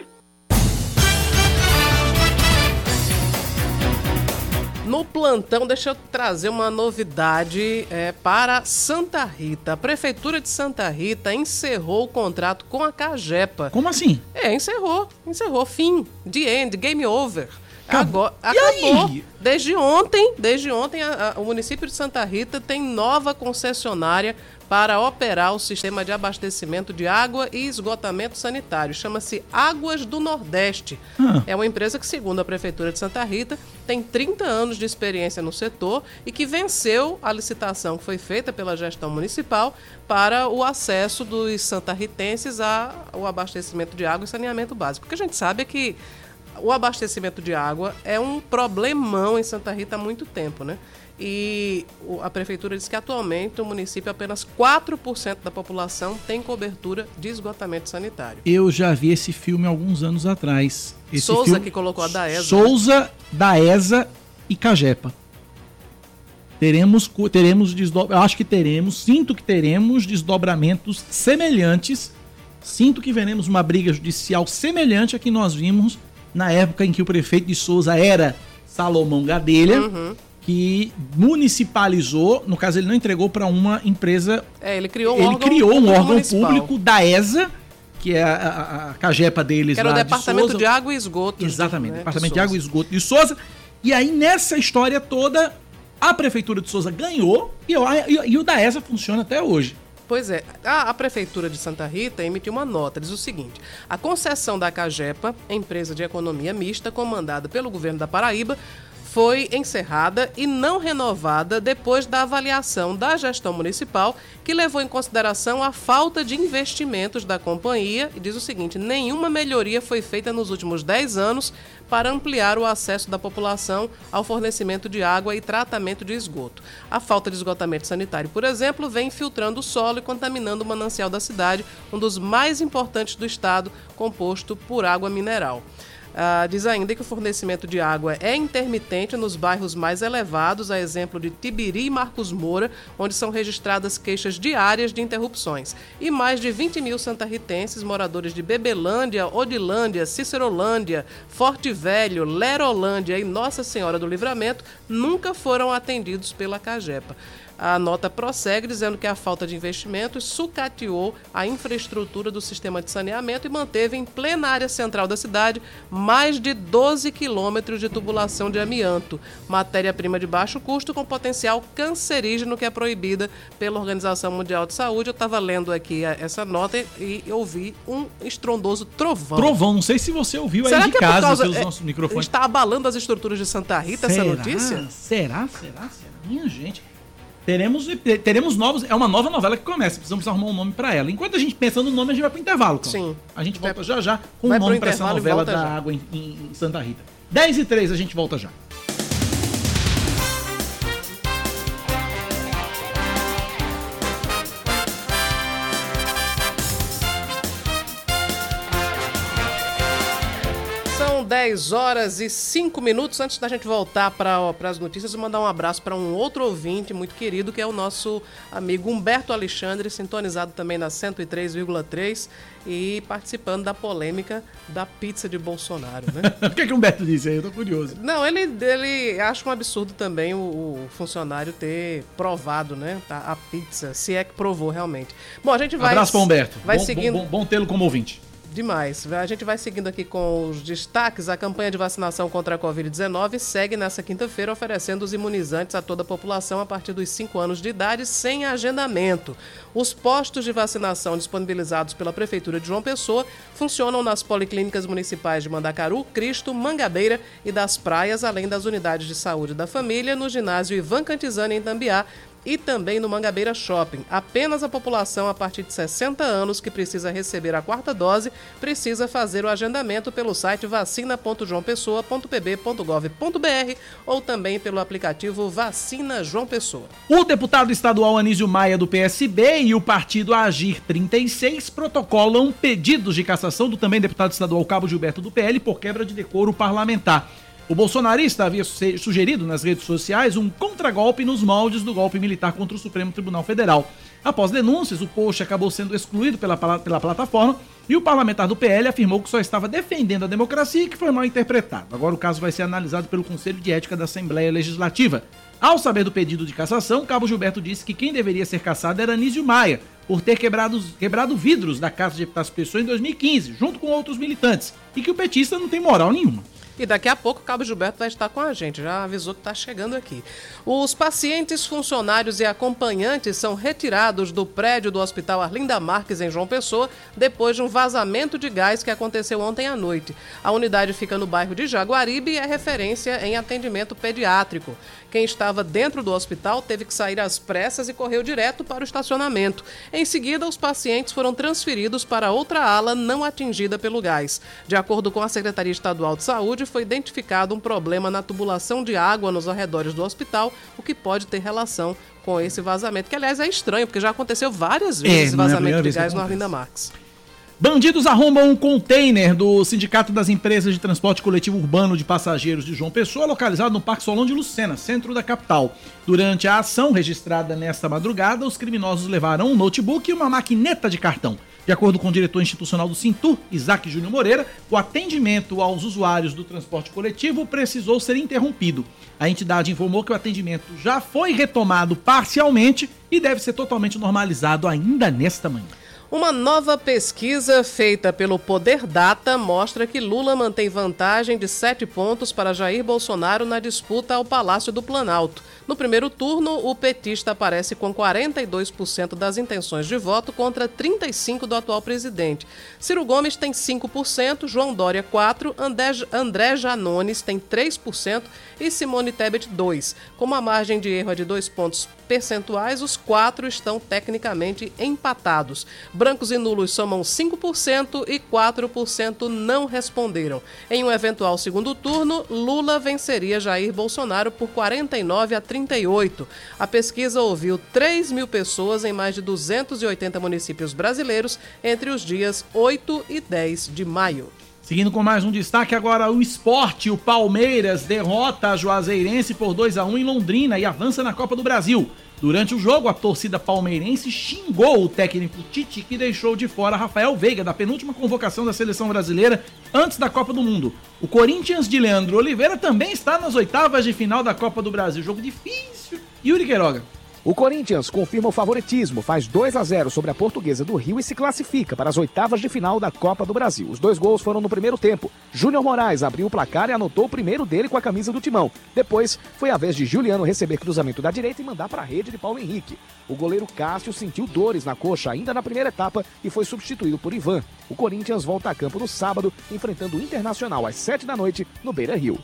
No plantão, deixa eu trazer uma novidade é, para Santa Rita. A Prefeitura de Santa Rita encerrou o contrato com a Cagepa. Como assim? É, encerrou. Encerrou. Fim. The end. Game over. Agora, e acabou. Aí? Desde ontem, desde ontem, a, a, o município de Santa Rita tem nova concessionária para operar o sistema de abastecimento de água e esgotamento sanitário. Chama-se Águas do Nordeste. Ah. É uma empresa que, segundo a Prefeitura de Santa Rita, tem 30 anos de experiência no setor e que venceu a licitação que foi feita pela gestão municipal para o acesso dos santarritenses ao abastecimento de água e saneamento básico. O que a gente sabe é que o abastecimento de água é um problemão em Santa Rita há muito tempo, né? E a prefeitura diz que atualmente o município apenas 4% da população tem cobertura de esgotamento sanitário. Eu já vi esse filme alguns anos atrás. Esse Souza filme... que colocou a Daesa. Souza, né? Daesa e Cagepa. Teremos, teremos desdobra... acho que teremos, sinto que teremos desdobramentos semelhantes. Sinto que veremos uma briga judicial semelhante a que nós vimos na época em que o prefeito de Souza era Salomão Gadelha. Uhum que municipalizou, no caso ele não entregou para uma empresa. É, ele criou um ele órgão criou público um órgão público da ESA, que é a, a, a cajepa deles que era lá o Departamento de, de, Água e Esgoto. Exatamente, né, Departamento de, de Água e Esgoto de Souza. E aí nessa história toda a prefeitura de Souza ganhou e, e, e o da ESA funciona até hoje. Pois é, a, a, Prefeitura de Santa Rita emitiu uma nota, diz o seguinte: a concessão da Cagepa, empresa de economia mista comandada pelo governo da Paraíba, foi encerrada e não renovada depois da avaliação da gestão municipal, que levou em consideração a falta de investimentos da companhia e diz o seguinte: nenhuma melhoria foi feita nos últimos 10 anos para ampliar o acesso da população ao fornecimento de água e tratamento de esgoto. A falta de esgotamento sanitário, por exemplo, vem infiltrando o solo e contaminando o manancial da cidade, um dos mais importantes do estado, composto por água mineral. Ah, diz ainda que o fornecimento de água é intermitente nos bairros mais elevados, a exemplo de Tibiri e Marcos Moura, onde são registradas queixas diárias de interrupções. E mais de 20 mil santarritenses, moradores de Bebelândia, Odilândia, Cicerolândia, Forte Velho, Lerolândia e Nossa Senhora do Livramento, nunca foram atendidos pela Cagepa. A nota prossegue dizendo que a falta de investimentos sucateou a infraestrutura do sistema de saneamento e manteve em plena área central da cidade mais de 12 quilômetros de tubulação de amianto, matéria-prima de baixo custo com potencial cancerígeno que é proibida pela Organização Mundial de Saúde. Eu estava lendo aqui essa nota e ouvi um estrondoso trovão. Trovão, não sei se você ouviu Será aí de é casa causa- pelos é, nossos microfones. Está abalando as estruturas de Santa Rita essa notícia? Será? Será? Será? Minha gente. Teremos, teremos novos. É uma nova novela que começa. Precisamos arrumar um nome pra ela. Enquanto a gente pensa no nome, a gente vai pro intervalo. Cláudio. Sim. A gente volta já já com vai um nome pra essa novela da já. água em, em- em Santa Rita. 10 e 3 a gente volta já. 10 horas e 5 minutos. Antes da gente voltar para as notícias, mandar um abraço para um outro ouvinte muito querido, que é o nosso amigo Humberto Alexandre, sintonizado também na 103,3 e participando da polêmica da pizza de Bolsonaro, né? o que, que o Humberto disse aí? Eu tô curioso. Não, ele, ele acha um absurdo também o, o funcionário ter provado, né, a pizza, se é que provou realmente. Bom, a gente vai Abraço pra Humberto. Vai bom, seguindo bom, bom, bom tê-lo como ouvinte. Demais. A gente vai seguindo aqui com os destaques. A campanha de vacinação contra a Covid-19 segue nessa quinta-feira oferecendo os imunizantes a toda a população a partir dos 5 anos de idade sem agendamento. Os postos de vacinação disponibilizados pela Prefeitura de João Pessoa funcionam nas policlínicas municipais de Mandacaru, Cristo, Mangabeira e das Praias, além das unidades de saúde da família, no ginásio Ivan Cantizani em Tambiá, e também no Mangabeira Shopping. Apenas a população a partir de 60 anos que precisa receber a quarta dose precisa fazer o agendamento pelo site vacina.joaopessoa.pb.gov.br ou também pelo aplicativo Vacina João Pessoa. O deputado estadual Anísio Maia do PSB e o partido Agir 36 protocolam pedidos de cassação do também deputado estadual Cabo Gilberto do PL por quebra de decoro parlamentar. O bolsonarista havia su- sugerido nas redes sociais um contragolpe nos moldes do golpe militar contra o Supremo Tribunal Federal. Após denúncias, o post acabou sendo excluído pela, pela plataforma e o parlamentar do PL afirmou que só estava defendendo a democracia e que foi mal interpretado. Agora o caso vai ser analisado pelo Conselho de Ética da Assembleia Legislativa. Ao saber do pedido de cassação, Cabo Gilberto disse que quem deveria ser cassado era Anísio Maia, por ter quebrado, quebrado vidros da Casa de Deputados Pessoa em 2015, junto com outros militantes, e que o petista não tem moral nenhuma. E daqui a pouco o Cabo Gilberto vai estar com a gente, já avisou que está chegando aqui. Os pacientes, funcionários e acompanhantes são retirados do prédio do Hospital Arlinda Marques, em João Pessoa, depois de um vazamento de gás que aconteceu ontem à noite. A unidade fica no bairro de Jaguaribe e é referência em atendimento pediátrico. Quem estava dentro do hospital teve que sair às pressas e correu direto para o estacionamento. Em seguida, os pacientes foram transferidos para outra ala não atingida pelo gás. De acordo com a Secretaria Estadual de Saúde, foi identificado um problema na tubulação de água nos arredores do hospital, o que pode ter relação com esse vazamento, que aliás é estranho, porque já aconteceu várias vezes É, esse não é a vazamento primeira de gás no. Arlinda Marques. Bandidos arrombam um container do Sindicato das Empresas de Transporte Coletivo Urbano de Passageiros de João Pessoa, localizado no Parque Solon de Lucena, centro da capital. Durante a ação registrada nesta madrugada, os criminosos levaram um notebook e uma maquineta de cartão. De acordo com o diretor institucional do Cintur, Isaac Júnior Moreira, o atendimento aos usuários do transporte coletivo precisou ser interrompido. A entidade informou que o atendimento já foi retomado parcialmente e deve ser totalmente normalizado ainda nesta manhã. Uma nova pesquisa feita pelo Poder Data mostra que Lula mantém vantagem de sete pontos para Jair Bolsonaro na disputa ao Palácio do Planalto. No primeiro turno, o petista aparece com 42% das intenções de voto contra 35% do atual presidente. Ciro Gomes tem 5%, João Dória 4%, André Janones tem 3% e Simone Tebet 2%. Com uma margem de erro de dois pontos percentuais, os quatro estão tecnicamente empatados. Brancos e nulos somam 5% e 4% não responderam. Em um eventual segundo turno, Lula venceria Jair Bolsonaro por 49 a 38. A pesquisa ouviu 3 mil pessoas em mais de 280 municípios brasileiros entre os dias 8 e 10 de maio. Seguindo com mais um destaque agora o esporte, o Palmeiras derrota a Juazeirense por 2 a 1 em Londrina e avança na Copa do Brasil. Durante o jogo, a torcida palmeirense xingou o técnico Tite, que deixou de fora Rafael Veiga da penúltima convocação da seleção brasileira antes da Copa do Mundo. O Corinthians de Leandro Oliveira também está nas oitavas de final da Copa do Brasil. Jogo difícil. Yuri Queiroga. O Corinthians confirma o favoritismo, faz 2 a 0 sobre a Portuguesa do Rio e se classifica para as oitavas de final da Copa do Brasil. Os dois gols foram no primeiro tempo. Júnior Moraes abriu o placar e anotou o primeiro dele com a camisa do Timão. Depois, foi a vez de Juliano receber cruzamento da direita e mandar para a rede de Paulo Henrique. O goleiro Cássio sentiu dores na coxa ainda na primeira etapa e foi substituído por Ivan. O Corinthians volta a campo no sábado, enfrentando o Internacional às 7 da noite no Beira Rio.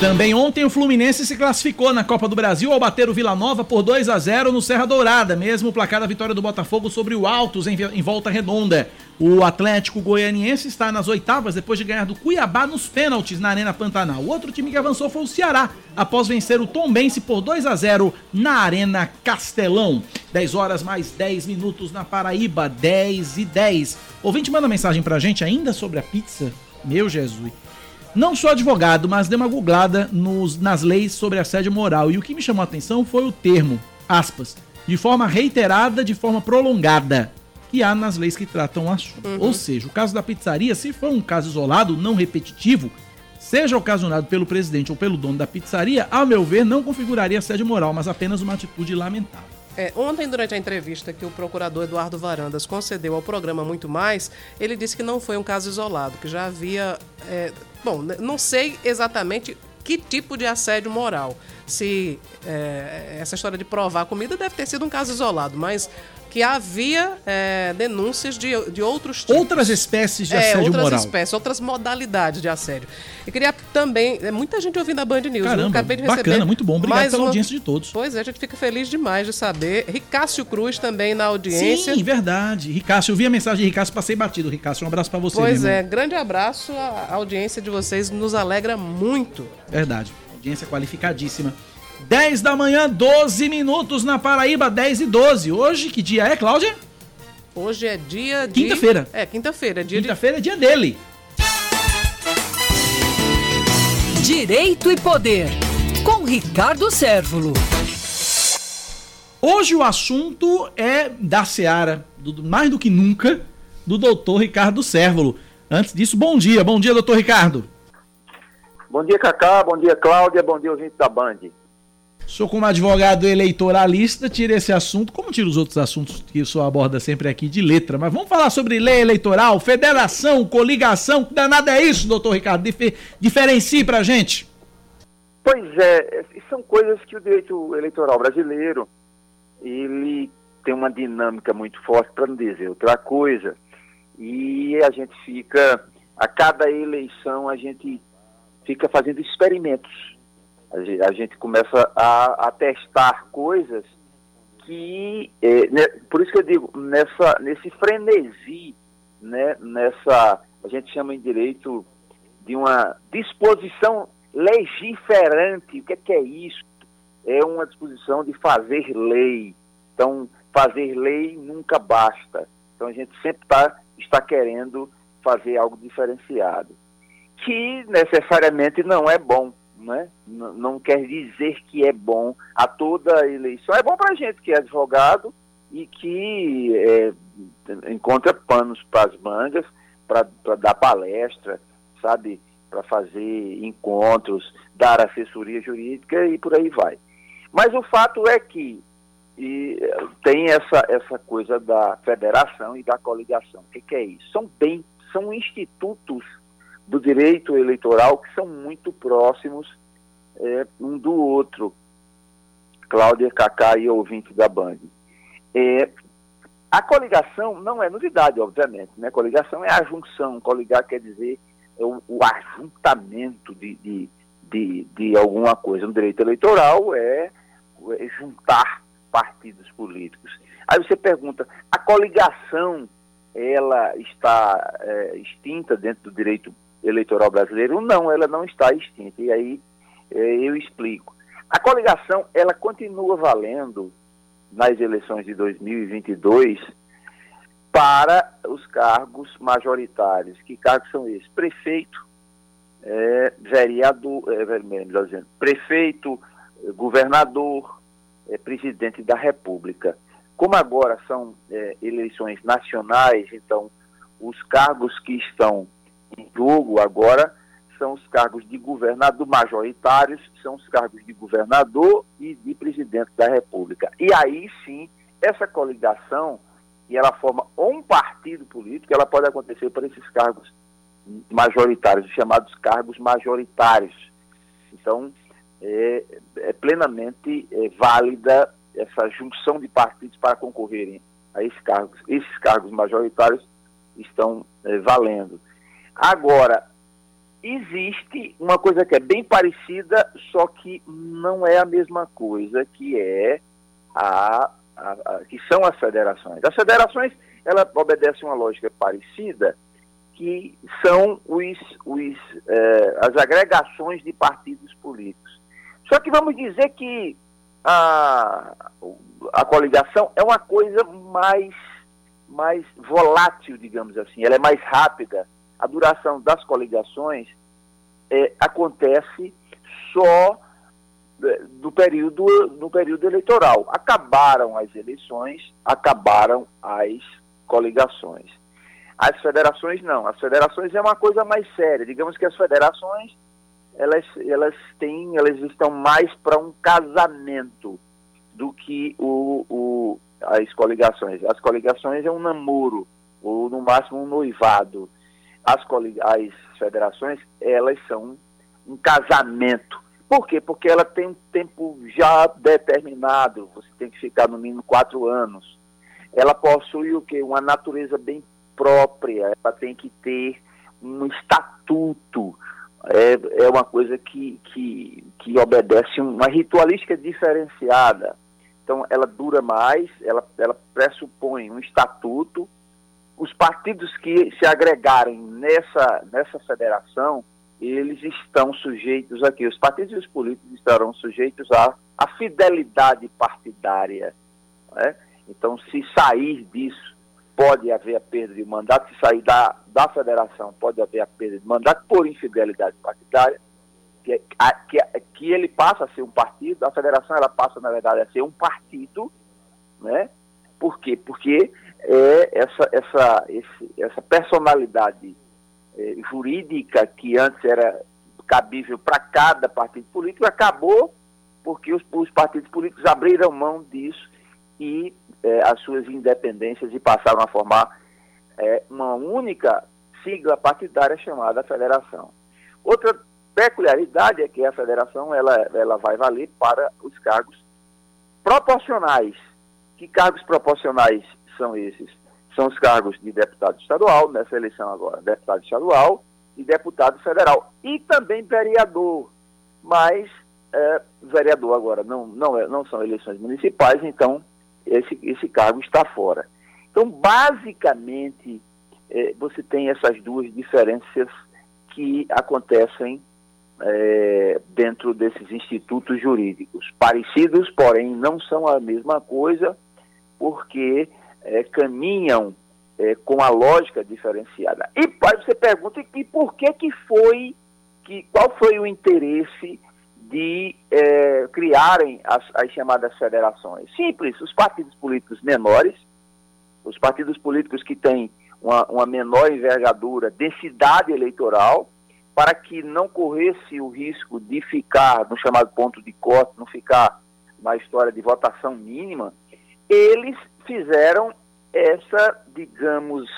Também ontem o Fluminense se classificou na Copa do Brasil ao bater o Vila Nova por 2 a 0 no Serra Dourada, mesmo o placar da vitória do Botafogo sobre o Altos em, volta redonda. O Atlético Goianiense está nas oitavas depois de ganhar do Cuiabá nos pênaltis na Arena Pantanal. O outro time que avançou foi o Ceará, após vencer o Tombense por 2 a 0 na Arena Castelão. 10 horas mais 10 minutos na Paraíba, 10 e 10. Ouvinte manda mensagem pra gente ainda sobre a pizza. Meu Jesus. Não sou advogado, mas dei uma googlada nos, nas leis sobre assédio moral. E o que me chamou a atenção foi o termo, aspas, de forma reiterada, de forma prolongada, que há nas leis que tratam o assunto. Uhum. Ou seja, o caso da pizzaria, se for um caso isolado, não repetitivo, seja ocasionado pelo presidente ou pelo dono da pizzaria, a meu ver, não configuraria assédio moral, mas apenas uma atitude lamentável. É, ontem, durante a entrevista que o procurador Eduardo Varandas concedeu ao programa Muito Mais, ele disse que não foi um caso isolado, que já havia. É, bom, não sei exatamente que tipo de assédio moral. Se é, essa história de provar comida deve ter sido um caso isolado, mas que havia é, denúncias de, de outros tipos. Outras espécies de assédio é, outras moral. espécies, outras modalidades de assédio. E queria também, é, muita gente ouvindo a Band News. Caramba, acabei de bacana, receber muito bom. Obrigado pela uma... audiência de todos. Pois é, a gente fica feliz demais de saber. Ricácio Cruz também na audiência. Sim, verdade. Ricácio, eu vi a mensagem de Ricácio, passei batido. Ricácio, um abraço para você. Pois é, grande abraço. A audiência de vocês nos alegra muito. Verdade. Audiência qualificadíssima. 10 da manhã, 12 minutos na Paraíba, 10 e 12. Hoje, que dia é, Cláudia? Hoje é dia de. Quinta-feira. É, quinta-feira. Dia Quinta-feira é dia dele. Direito e Poder, com Ricardo Sérvulo. Hoje o assunto é da Seara, do, mais do que nunca, do doutor Ricardo Sérvulo. Antes disso, bom dia. Bom dia, doutor Ricardo. Bom dia, Cacá. Bom dia, Cláudia. Bom dia, ouvinte da Band. Sou como advogado eleitoralista, tira esse assunto, como tira os outros assuntos que o senhor aborda sempre aqui de letra. Mas vamos falar sobre lei eleitoral, federação, coligação, que danada é isso, doutor Ricardo? Dif diferencie pra gente. Pois é, são coisas que o direito eleitoral brasileiro, ele tem uma dinâmica muito forte, para não dizer outra coisa, e a gente fica, a cada eleição, a gente fica fazendo experimentos a gente começa a, a testar coisas que, é, né, por isso que eu digo, nessa, nesse frenesi, né, nessa, a gente chama em direito de uma disposição legiferante. O que é, que é isso? É uma disposição de fazer lei. Então, fazer lei nunca basta. Então, a gente sempre tá, está querendo fazer algo diferenciado, que necessariamente não é bom né? não quer dizer que é bom a toda eleição. É bom para a gente que é advogado e que é, encontra panos para as mangas, para dar palestra, sabe? Para fazer encontros, dar assessoria jurídica e por aí vai. Mas o fato é que e tem essa, essa coisa da federação e da coligação. O que, que é isso? São bem, são institutos do direito eleitoral que são muito próximos é, um do outro. Cláudia, Cacá e ouvinte da Band. É, a coligação não é novidade, obviamente. Né? Coligação é a junção. Coligar quer dizer é o, o ajuntamento de, de, de, de, alguma coisa. No direito eleitoral é, é juntar partidos políticos. Aí você pergunta, a coligação ela está é, extinta dentro do direito eleitoral brasileiro? Não, ela não está extinta. E aí é, eu explico. A coligação, ela continua valendo nas eleições de 2022 para os cargos majoritários. Que cargos são esses? Prefeito, é, vereador, é, melhor dizendo, prefeito, governador, é, presidente da República. Como agora são é, eleições nacionais, então os cargos que estão em jogo agora são os cargos de governador majoritários, são os cargos de governador e de presidente da República. E aí sim, essa coligação, e ela forma um partido político, ela pode acontecer para esses cargos majoritários, os chamados cargos majoritários. Então, é, é plenamente é, válida essa junção de partidos para concorrerem a esses cargos. Esses cargos majoritários estão é, valendo. Agora, existe uma coisa que é bem parecida, só que não é a mesma coisa, que é a, a, a que são as federações. As federações, ela obedecem uma lógica parecida, que são os, os, eh, as agregações de partidos políticos. Só que vamos dizer que a, a coligação é uma coisa mais, mais volátil, digamos assim, ela é mais rápida a duração das coligações é, acontece só é, do período, no período eleitoral. Acabaram as eleições, acabaram as coligações. As federações não. As federações é uma coisa mais séria. Digamos que as federações elas, elas têm, elas estão mais para um casamento do que o, o, as coligações. As coligações é um namoro, ou no máximo um noivado as, as federações, elas são um casamento. Por quê? Porque ela tem um tempo já determinado, você tem que ficar no mínimo quatro anos. Ela possui o quê? Uma natureza bem própria, ela tem que ter um estatuto, é, é uma coisa que, que, que obedece uma ritualística diferenciada. Então, ela dura mais, ela, ela pressupõe um estatuto, os partidos que se agregarem nessa, nessa federação, eles estão sujeitos aqui, os partidos políticos estarão sujeitos à, à fidelidade partidária. Né? Então, se sair disso, pode haver a perda de mandato, se sair da, da federação, pode haver a perda de mandato por infidelidade partidária, que, a, que, que ele passa a ser um partido, a federação ela passa, na verdade, a ser um partido, né? Por quê? Porque é essa, essa, esse, essa personalidade é, jurídica que antes era cabível para cada partido político acabou porque os, os, partidos políticos abriram mão disso e é, as suas independências e passaram a formar é, uma única sigla partidária chamada federação. Outra peculiaridade é que a federação ela, ela vai valer para os cargos proporcionais. Que cargos proporcionais são esses? São os cargos de deputado estadual, nessa eleição agora, deputado estadual e deputado federal. E também vereador, mas é, vereador agora não, não, é, não são eleições municipais, então esse, esse cargo está fora. Então, basicamente, é, você tem essas duas diferenças que acontecem é, dentro desses institutos jurídicos. Parecidos, porém, não são a mesma coisa, porque é, caminham é, com a lógica diferenciada. E aí você pergunta, e por que que foi, que, qual foi o interesse de é, criarem as, as chamadas federações? Simples, os partidos políticos menores, os partidos políticos que têm uma, uma menor envergadura, densidade eleitoral, para que não corresse o risco de ficar no chamado ponto de corte, não ficar na história de votação mínima, eles fizeram essa, digamos,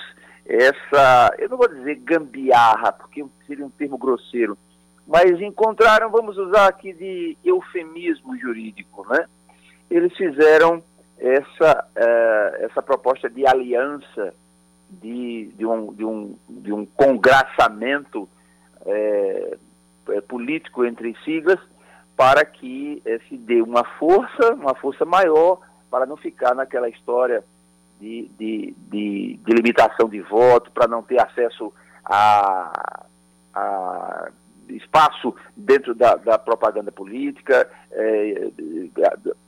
essa, eu não vou dizer gambiarra, porque seria um termo grosseiro, mas encontraram, vamos usar aqui de eufemismo jurídico, né? Eles fizeram essa, uh, essa proposta de aliança, de, de, um, de, um, de um congraçamento é, político entre siglas, para que se dê uma força, uma força maior, para não ficar naquela história de, de, de, de limitação de voto, para não ter acesso a, a espaço dentro da, da propaganda política, é,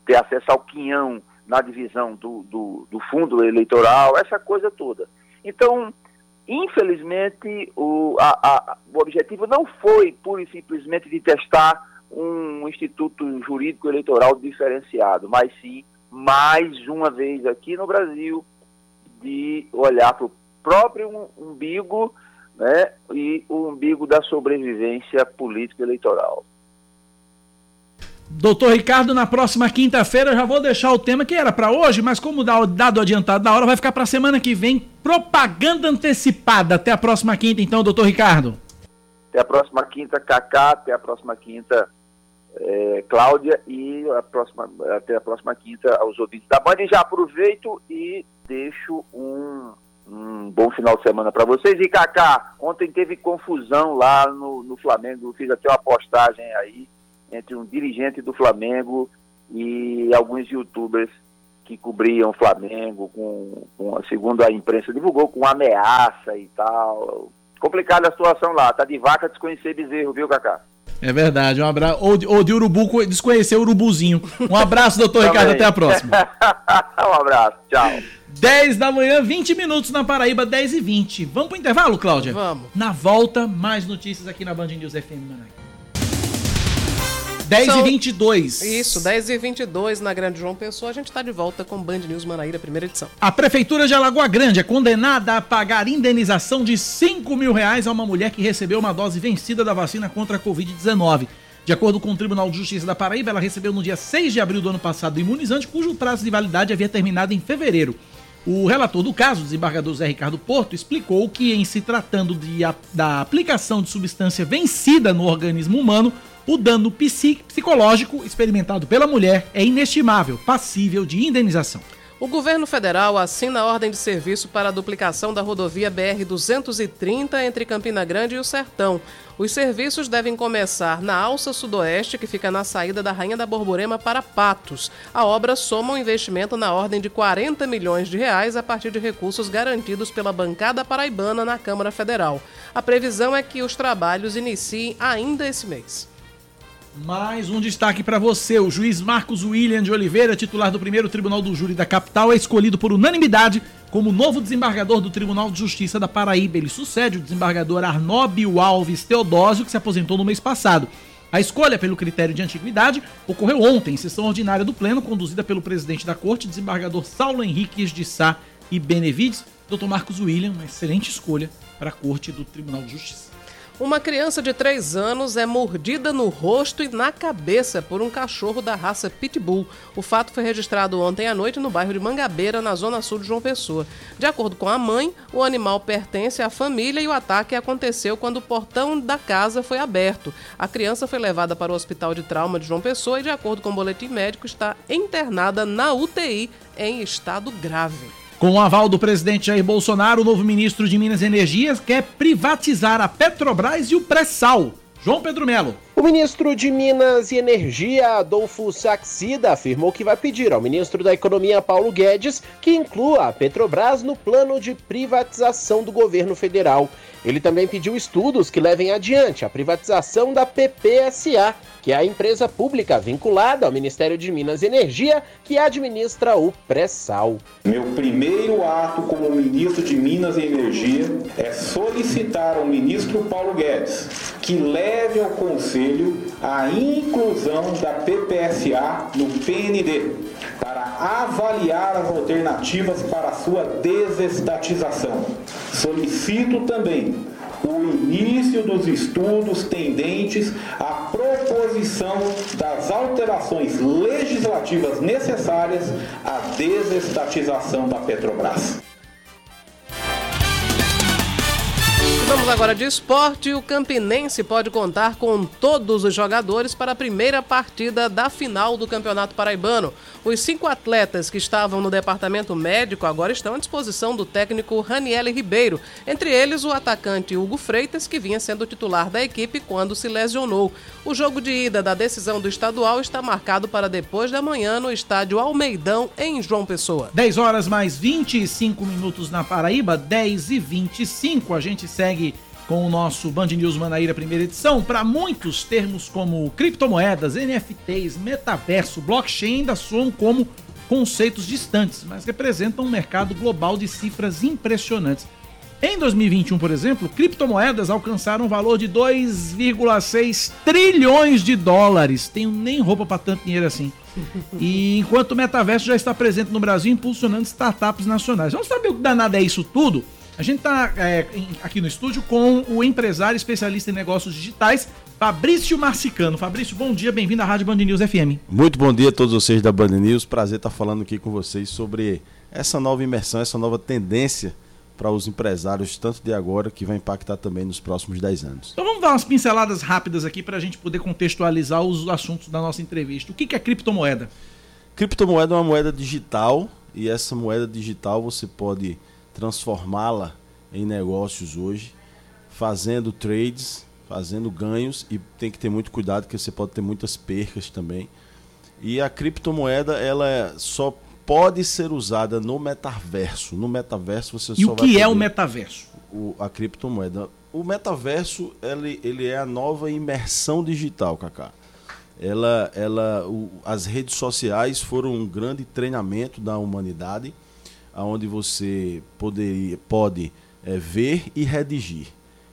ter acesso ao quinhão na divisão do, do, do, fundo eleitoral, essa coisa toda. Então, infelizmente, o, a, a, o objetivo não foi pura e simplesmente de testar um instituto jurídico eleitoral diferenciado, mas sim, mais uma vez aqui no Brasil, de olhar para o próprio umbigo né, e o umbigo da sobrevivência política eleitoral. Doutor Ricardo, na próxima quinta-feira já vou deixar o tema que era para hoje, mas como dado adiantado da hora, vai ficar para semana que vem. Propaganda antecipada. Até a próxima quinta, então, doutor Ricardo. Até a próxima quinta, Cacá. Até a próxima quinta, é, Cláudia. E a próxima, até a próxima quinta aos ouvintes da Band. Já aproveito e deixo um, um bom final de semana para vocês. E Cacá, ontem teve confusão lá no, no Flamengo. Fiz até uma postagem aí entre um dirigente do Flamengo e alguns youtubers que cobriam o Flamengo, com, com, segundo a imprensa divulgou, com ameaça e tal. Complicada a situação lá, tá de vaca desconhecer bezerro, viu, Cacá? É verdade, um abraço. Ou, ou de urubu desconhecer o urubuzinho. Um abraço, doutor Ricardo, até a próxima. um abraço, tchau. 10 da manhã, 20 minutos na Paraíba, 10 e 20. Vamos pro intervalo, Cláudia? Vamos. Na volta, mais notícias aqui na Band News FM Manaus. 10 São... e 22. Isso, 10 e 22 na Grande João Pessoa. A gente está de volta com Band News Manaíra, primeira edição. A Prefeitura de Alagoa Grande é condenada a pagar indenização de 5 mil reais a uma mulher que recebeu uma dose vencida da vacina contra a Covid-19. De acordo com o Tribunal de Justiça da Paraíba, ela recebeu no dia 6 de abril do ano passado o imunizante, cujo prazo de validade havia terminado em fevereiro. O relator do caso, o desembargador Zé Ricardo Porto, explicou que, em se tratando de, da aplicação de substância vencida no organismo humano, o dano psicológico experimentado pela mulher é inestimável, passível de indenização. O governo federal assina a ordem de serviço para a duplicação da rodovia BR-230 entre Campina Grande e o Sertão. Os serviços devem começar na Alça Sudoeste, que fica na saída da Rainha da Borborema para Patos. A obra soma um investimento na ordem de 40 milhões de reais a partir de recursos garantidos pela bancada paraibana na Câmara Federal. A previsão é que os trabalhos iniciem ainda esse mês. Mais um destaque para você. O juiz Marcos William de Oliveira, titular do primeiro Tribunal do Júri da capital, é escolhido por unanimidade como novo desembargador do Tribunal de Justiça da Paraíba. Ele sucede o desembargador Arnóbio Alves Teodósio, que se aposentou no mês passado. A escolha pelo critério de antiguidade ocorreu ontem, em sessão ordinária do Pleno, conduzida pelo presidente da Corte, desembargador Saulo Henriques de Sá e Benevides. Dr. Marcos William, uma excelente escolha para a Corte do Tribunal de Justiça. Uma criança de 3 anos é mordida no rosto e na cabeça por um cachorro da raça Pitbull. O fato foi registrado ontem à noite no bairro de Mangabeira, na zona sul de João Pessoa. De acordo com a mãe, o animal pertence à família e o ataque aconteceu quando o portão da casa foi aberto. A criança foi levada para o Hospital de Trauma de João Pessoa e, de acordo com o boletim médico, está internada na UTI em estado grave. Com o aval do presidente Jair Bolsonaro, o novo ministro de Minas e Energia quer privatizar a Petrobras e o pré-sal. João Pedro Melo. O ministro de Minas e Energia, Adolfo Saxida, afirmou que vai pedir ao ministro da Economia, Paulo Guedes, que inclua a Petrobras no plano de privatização do governo federal. Ele também pediu estudos que levem adiante a privatização da PPSA, que é a empresa pública vinculada ao Ministério de Minas e Energia, que administra o pré-sal. Meu primeiro ato como ministro de Minas e Energia é solicitar ao ministro Paulo Guedes que leve ao Conselho a inclusão da PPSA no PND para avaliar as alternativas para sua desestatização. Solicito também o início dos estudos tendentes à proposição das alterações legislativas necessárias à desestatização da Petrobras. Vamos agora de esporte. O Campinense pode contar com todos os jogadores para a primeira partida da final do Campeonato Paraibano. Os cinco atletas que estavam no departamento médico agora estão à disposição do técnico Raniele Ribeiro. Entre eles, o atacante Hugo Freitas, que vinha sendo titular da equipe quando se lesionou. O jogo de ida da decisão do estadual está marcado para depois da manhã no estádio Almeidão, em João Pessoa. 10 horas mais 25 minutos na Paraíba, 10 e 25. A gente segue com o nosso Band News Manaíra primeira edição. Para muitos, termos como criptomoedas, NFTs, metaverso, blockchain ainda soam como conceitos distantes, mas representam um mercado global de cifras impressionantes. Em 2021, por exemplo, criptomoedas alcançaram um valor de 2,6 trilhões de dólares. Tenho nem roupa para tanto dinheiro assim. E enquanto o metaverso já está presente no Brasil, impulsionando startups nacionais. Vamos saber o que danado é isso tudo? A gente está é, aqui no estúdio com o empresário especialista em negócios digitais, Fabrício Marcicano. Fabrício, bom dia, bem-vindo à Rádio Band News FM. Muito bom dia a todos vocês da Band News. Prazer estar falando aqui com vocês sobre essa nova imersão, essa nova tendência para os empresários, tanto de agora, que vai impactar também nos próximos 10 anos. Então vamos dar umas pinceladas rápidas aqui para a gente poder contextualizar os assuntos da nossa entrevista. O que é criptomoeda? Criptomoeda é uma moeda digital e essa moeda digital você pode transformá-la em negócios hoje, fazendo trades, fazendo ganhos e tem que ter muito cuidado porque você pode ter muitas percas também. E a criptomoeda ela é, só pode ser usada no metaverso. No metaverso você e só o que é o metaverso? O, a criptomoeda. O metaverso ele, ele é a nova imersão digital, Kaká. Ela, ela, o, as redes sociais foram um grande treinamento da humanidade onde você poderia, pode é, ver e redigir.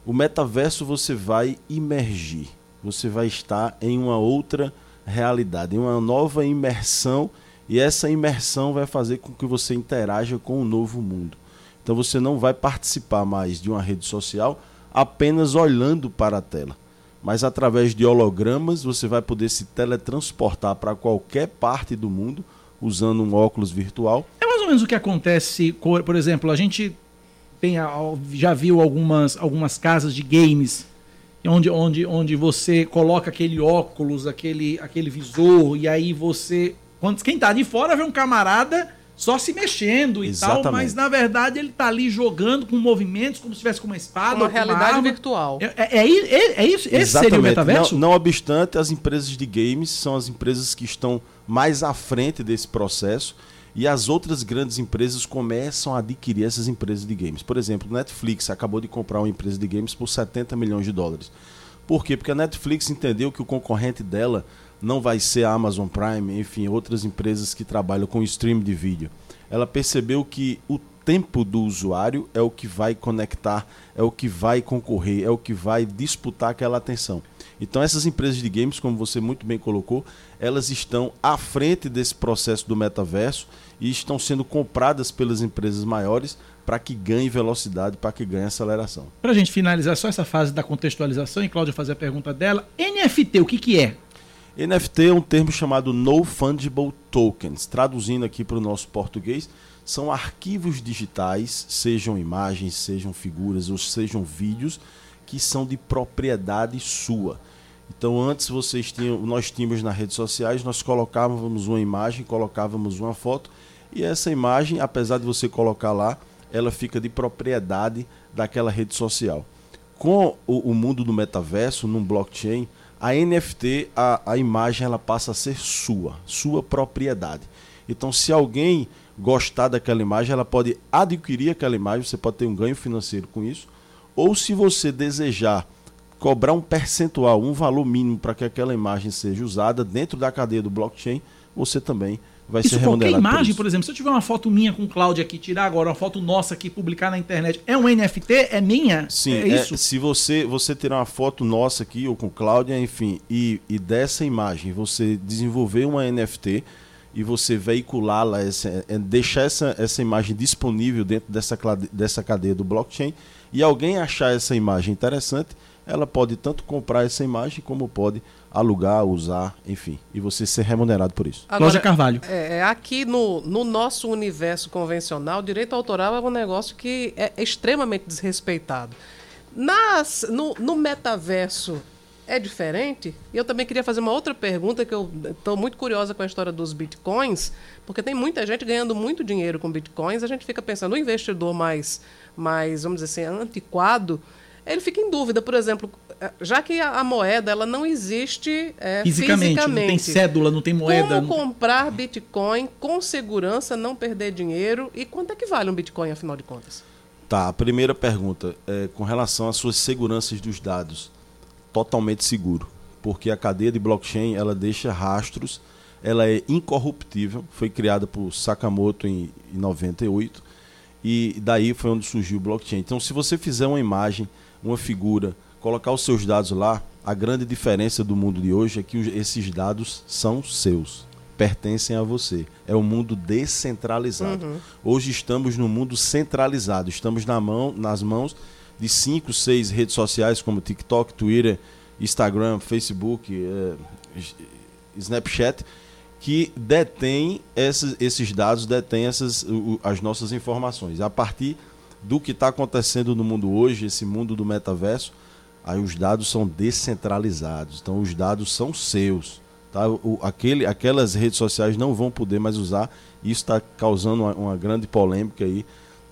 O metaverso você vai imergir, você vai estar em uma outra realidade, em uma nova imersão, e essa imersão vai fazer com que você interaja com o um novo mundo. Então você não vai participar mais de uma rede social apenas olhando para a tela, mas através de hologramas você vai poder se teletransportar para qualquer parte do mundo usando um óculos virtual. É mais ou menos o que acontece, por exemplo, a gente tem, já viu algumas, algumas casas de games onde, onde, onde você coloca aquele óculos, aquele, aquele visor, e aí você. Quando, quem tá de fora vê um camarada só se mexendo e Exatamente. tal, mas na verdade ele tá ali jogando com movimentos como se estivesse com uma espada. Uma realidade uma virtual. É, é, é, é isso? Esse Exatamente. seria o metaverso? Não, não obstante, as empresas de games são as empresas que estão mais à frente desse processo e as outras grandes empresas começam a adquirir essas empresas de games. Por exemplo, Netflix acabou de comprar uma empresa de games por 70 milhões de dólares. Por quê? Porque a Netflix entendeu que o concorrente dela não vai ser a Amazon Prime, enfim, outras empresas que trabalham com stream de vídeo. Ela percebeu que o tempo do usuário é o que vai conectar, é o que vai concorrer, é o que vai disputar aquela atenção. Então essas empresas de games, como você muito bem colocou, elas estão à frente desse processo do metaverso e estão sendo compradas pelas empresas maiores para que ganhe velocidade, para que ganhe aceleração. Para a gente finalizar só essa fase da contextualização e Cláudia fazer a pergunta dela, NFT, o que, que é? NFT é um termo chamado No Fungible Tokens. Traduzindo aqui para o nosso português, são arquivos digitais, sejam imagens, sejam figuras ou sejam vídeos, que são de propriedade sua. Então antes vocês tinham, nós tínhamos nas redes sociais, nós colocávamos uma imagem, colocávamos uma foto e essa imagem, apesar de você colocar lá, ela fica de propriedade daquela rede social. Com o, o mundo do metaverso, num blockchain, a NFT, a, a imagem ela passa a ser sua, sua propriedade. Então se alguém gostar daquela imagem, ela pode adquirir aquela imagem, você pode ter um ganho financeiro com isso, ou se você desejar cobrar um percentual, um valor mínimo para que aquela imagem seja usada dentro da cadeia do blockchain, você também vai isso ser remunerado. Qualquer imagem, por, por, exemplo, se eu tiver uma foto minha com Cláudia aqui, tirar agora uma foto nossa aqui, publicar na internet, é um NFT? É minha? Sim, é, é isso? se você, você tirar uma foto nossa aqui, ou com Cláudia, enfim, e, e dessa imagem você desenvolver uma NFT e você veiculá-la, é, deixar essa, essa imagem disponível dentro dessa, dessa cadeia do blockchain, e alguém achar essa imagem interessante, ela pode tanto comprar essa imagem como pode alugar, usar, enfim, e você ser remunerado por isso. Agora, Loja Carvalho. É, é, aqui no, no nosso universo convencional, direito autoral é um negócio que é extremamente desrespeitado. Nas, no, no metaverso é diferente? E eu também queria fazer uma outra pergunta que eu estou muito curiosa com a história dos bitcoins, porque tem muita gente ganhando muito dinheiro com bitcoins. A gente fica pensando, o investidor mais, mais vamos dizer assim, antiquado, ele fica em dúvida, por exemplo, já que a, a moeda ela não existe é, fisicamente, fisicamente, não tem cédula, não tem moeda. Como comprar Bitcoin com segurança, não perder dinheiro e quanto é que vale um Bitcoin, afinal de contas? Tá, a primeira pergunta é com relação às suas seguranças dos dados. Totalmente seguro, porque a cadeia de blockchain ela deixa rastros, ela é incorruptível, foi criada por Sakamoto em, em 98 e daí foi onde surgiu o blockchain. Então, se você fizer uma imagem, uma figura, colocar os seus dados lá, a grande diferença do mundo de hoje é que esses dados são seus, pertencem a você. É um mundo descentralizado. Uhum. Hoje estamos no mundo centralizado, estamos na mão, nas mãos de cinco, seis redes sociais como TikTok, Twitter, Instagram, Facebook, eh, Snapchat, que detêm esses, esses dados, detêm essas, as nossas informações. A partir do que está acontecendo no mundo hoje, esse mundo do metaverso, aí os dados são descentralizados. Então os dados são seus. Tá? O, aquele, aquelas redes sociais não vão poder mais usar. Isso está causando uma, uma, grande polêmica aí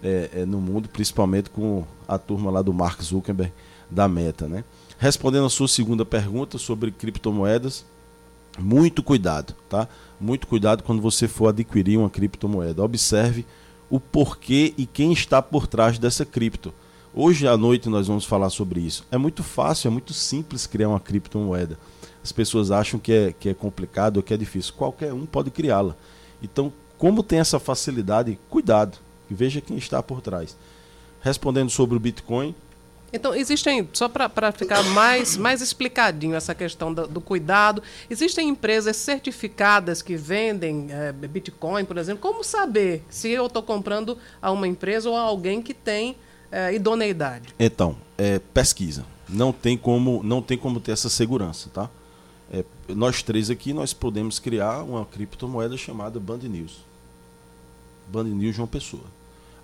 é, é, no mundo, principalmente com a turma lá do Mark Zuckerberg da Meta. Né? Respondendo a sua segunda pergunta sobre criptomoedas, muito cuidado, tá? Muito cuidado quando você for adquirir uma criptomoeda. Observe o porquê e quem está por trás dessa cripto. Hoje à noite nós vamos falar sobre isso. É muito fácil, é muito simples criar uma criptomoeda. As pessoas acham que é, que é complicado ou que é difícil. Qualquer um pode criá-la. Então, como tem essa facilidade, cuidado e veja quem está por trás. Respondendo sobre o Bitcoin. Então, existem, só para ficar mais, mais explicadinho essa questão do, do cuidado, existem empresas certificadas que vendem é, Bitcoin, por exemplo. Como saber se eu estou comprando a uma empresa ou a alguém que tem é, idoneidade? Então, é, pesquisa. Não tem como, não tem como ter essa segurança, tá? É, nós três aqui nós podemos criar uma criptomoeda chamada Band News. Band News João Pessoa.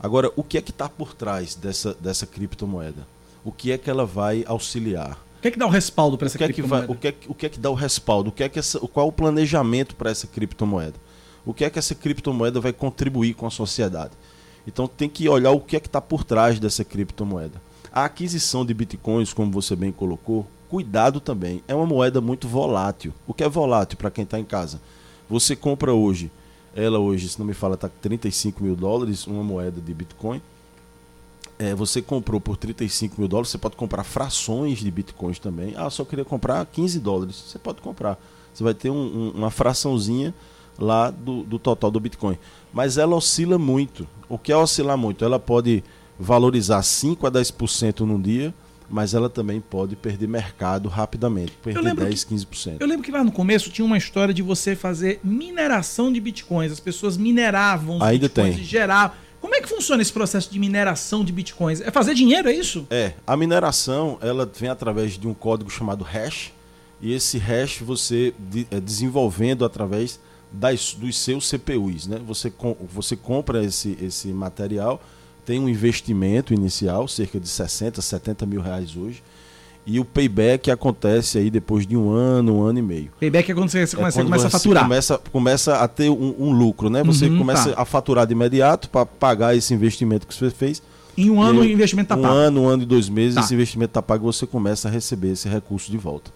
Agora, o que é que está por trás dessa, dessa criptomoeda? O que é que ela vai auxiliar? O que é que dá o respaldo para essa o que é criptomoeda? Que vai, o, que é, o que é que dá o respaldo? O que é que essa, qual é o planejamento para essa criptomoeda? O que é que essa criptomoeda vai contribuir com a sociedade? Então tem que olhar o que é que está por trás dessa criptomoeda. A aquisição de bitcoins, como você bem colocou, cuidado também. É uma moeda muito volátil. O que é volátil para quem está em casa? Você compra hoje, ela hoje, se não me fala, está 35 mil dólares, uma moeda de bitcoin. É, você comprou por 35 mil dólares, você pode comprar frações de bitcoins também. Ah, só queria comprar 15 dólares. Você pode comprar. Você vai ter um, um, uma fraçãozinha lá do, do total do Bitcoin. Mas ela oscila muito. O que é oscilar muito? Ela pode valorizar 5 a 10% num dia, mas ela também pode perder mercado rapidamente, perder 10, que, 15%. Eu lembro que lá no começo tinha uma história de você fazer mineração de bitcoins. As pessoas mineravam os Ainda bitcoins tem. e geravam. Como é que funciona esse processo de mineração de bitcoins? É fazer dinheiro, é isso? É, a mineração ela vem através de um código chamado hash, e esse hash você de, é, desenvolvendo através das, dos seus CPUs. Né? Você, com, você compra esse, esse material, tem um investimento inicial, cerca de 60, 70 mil reais hoje. E o payback acontece aí depois de um ano, um ano e meio. Payback é quando você, você, é começa, quando começa a faturar. Começa, começa a ter um, um lucro, né? Você uhum, começa tá. a faturar de imediato para pagar esse investimento que você fez. Em um ano o investimento está um pago. Um ano, um ano e dois meses, tá. esse investimento está pago e você começa a receber esse recurso de volta.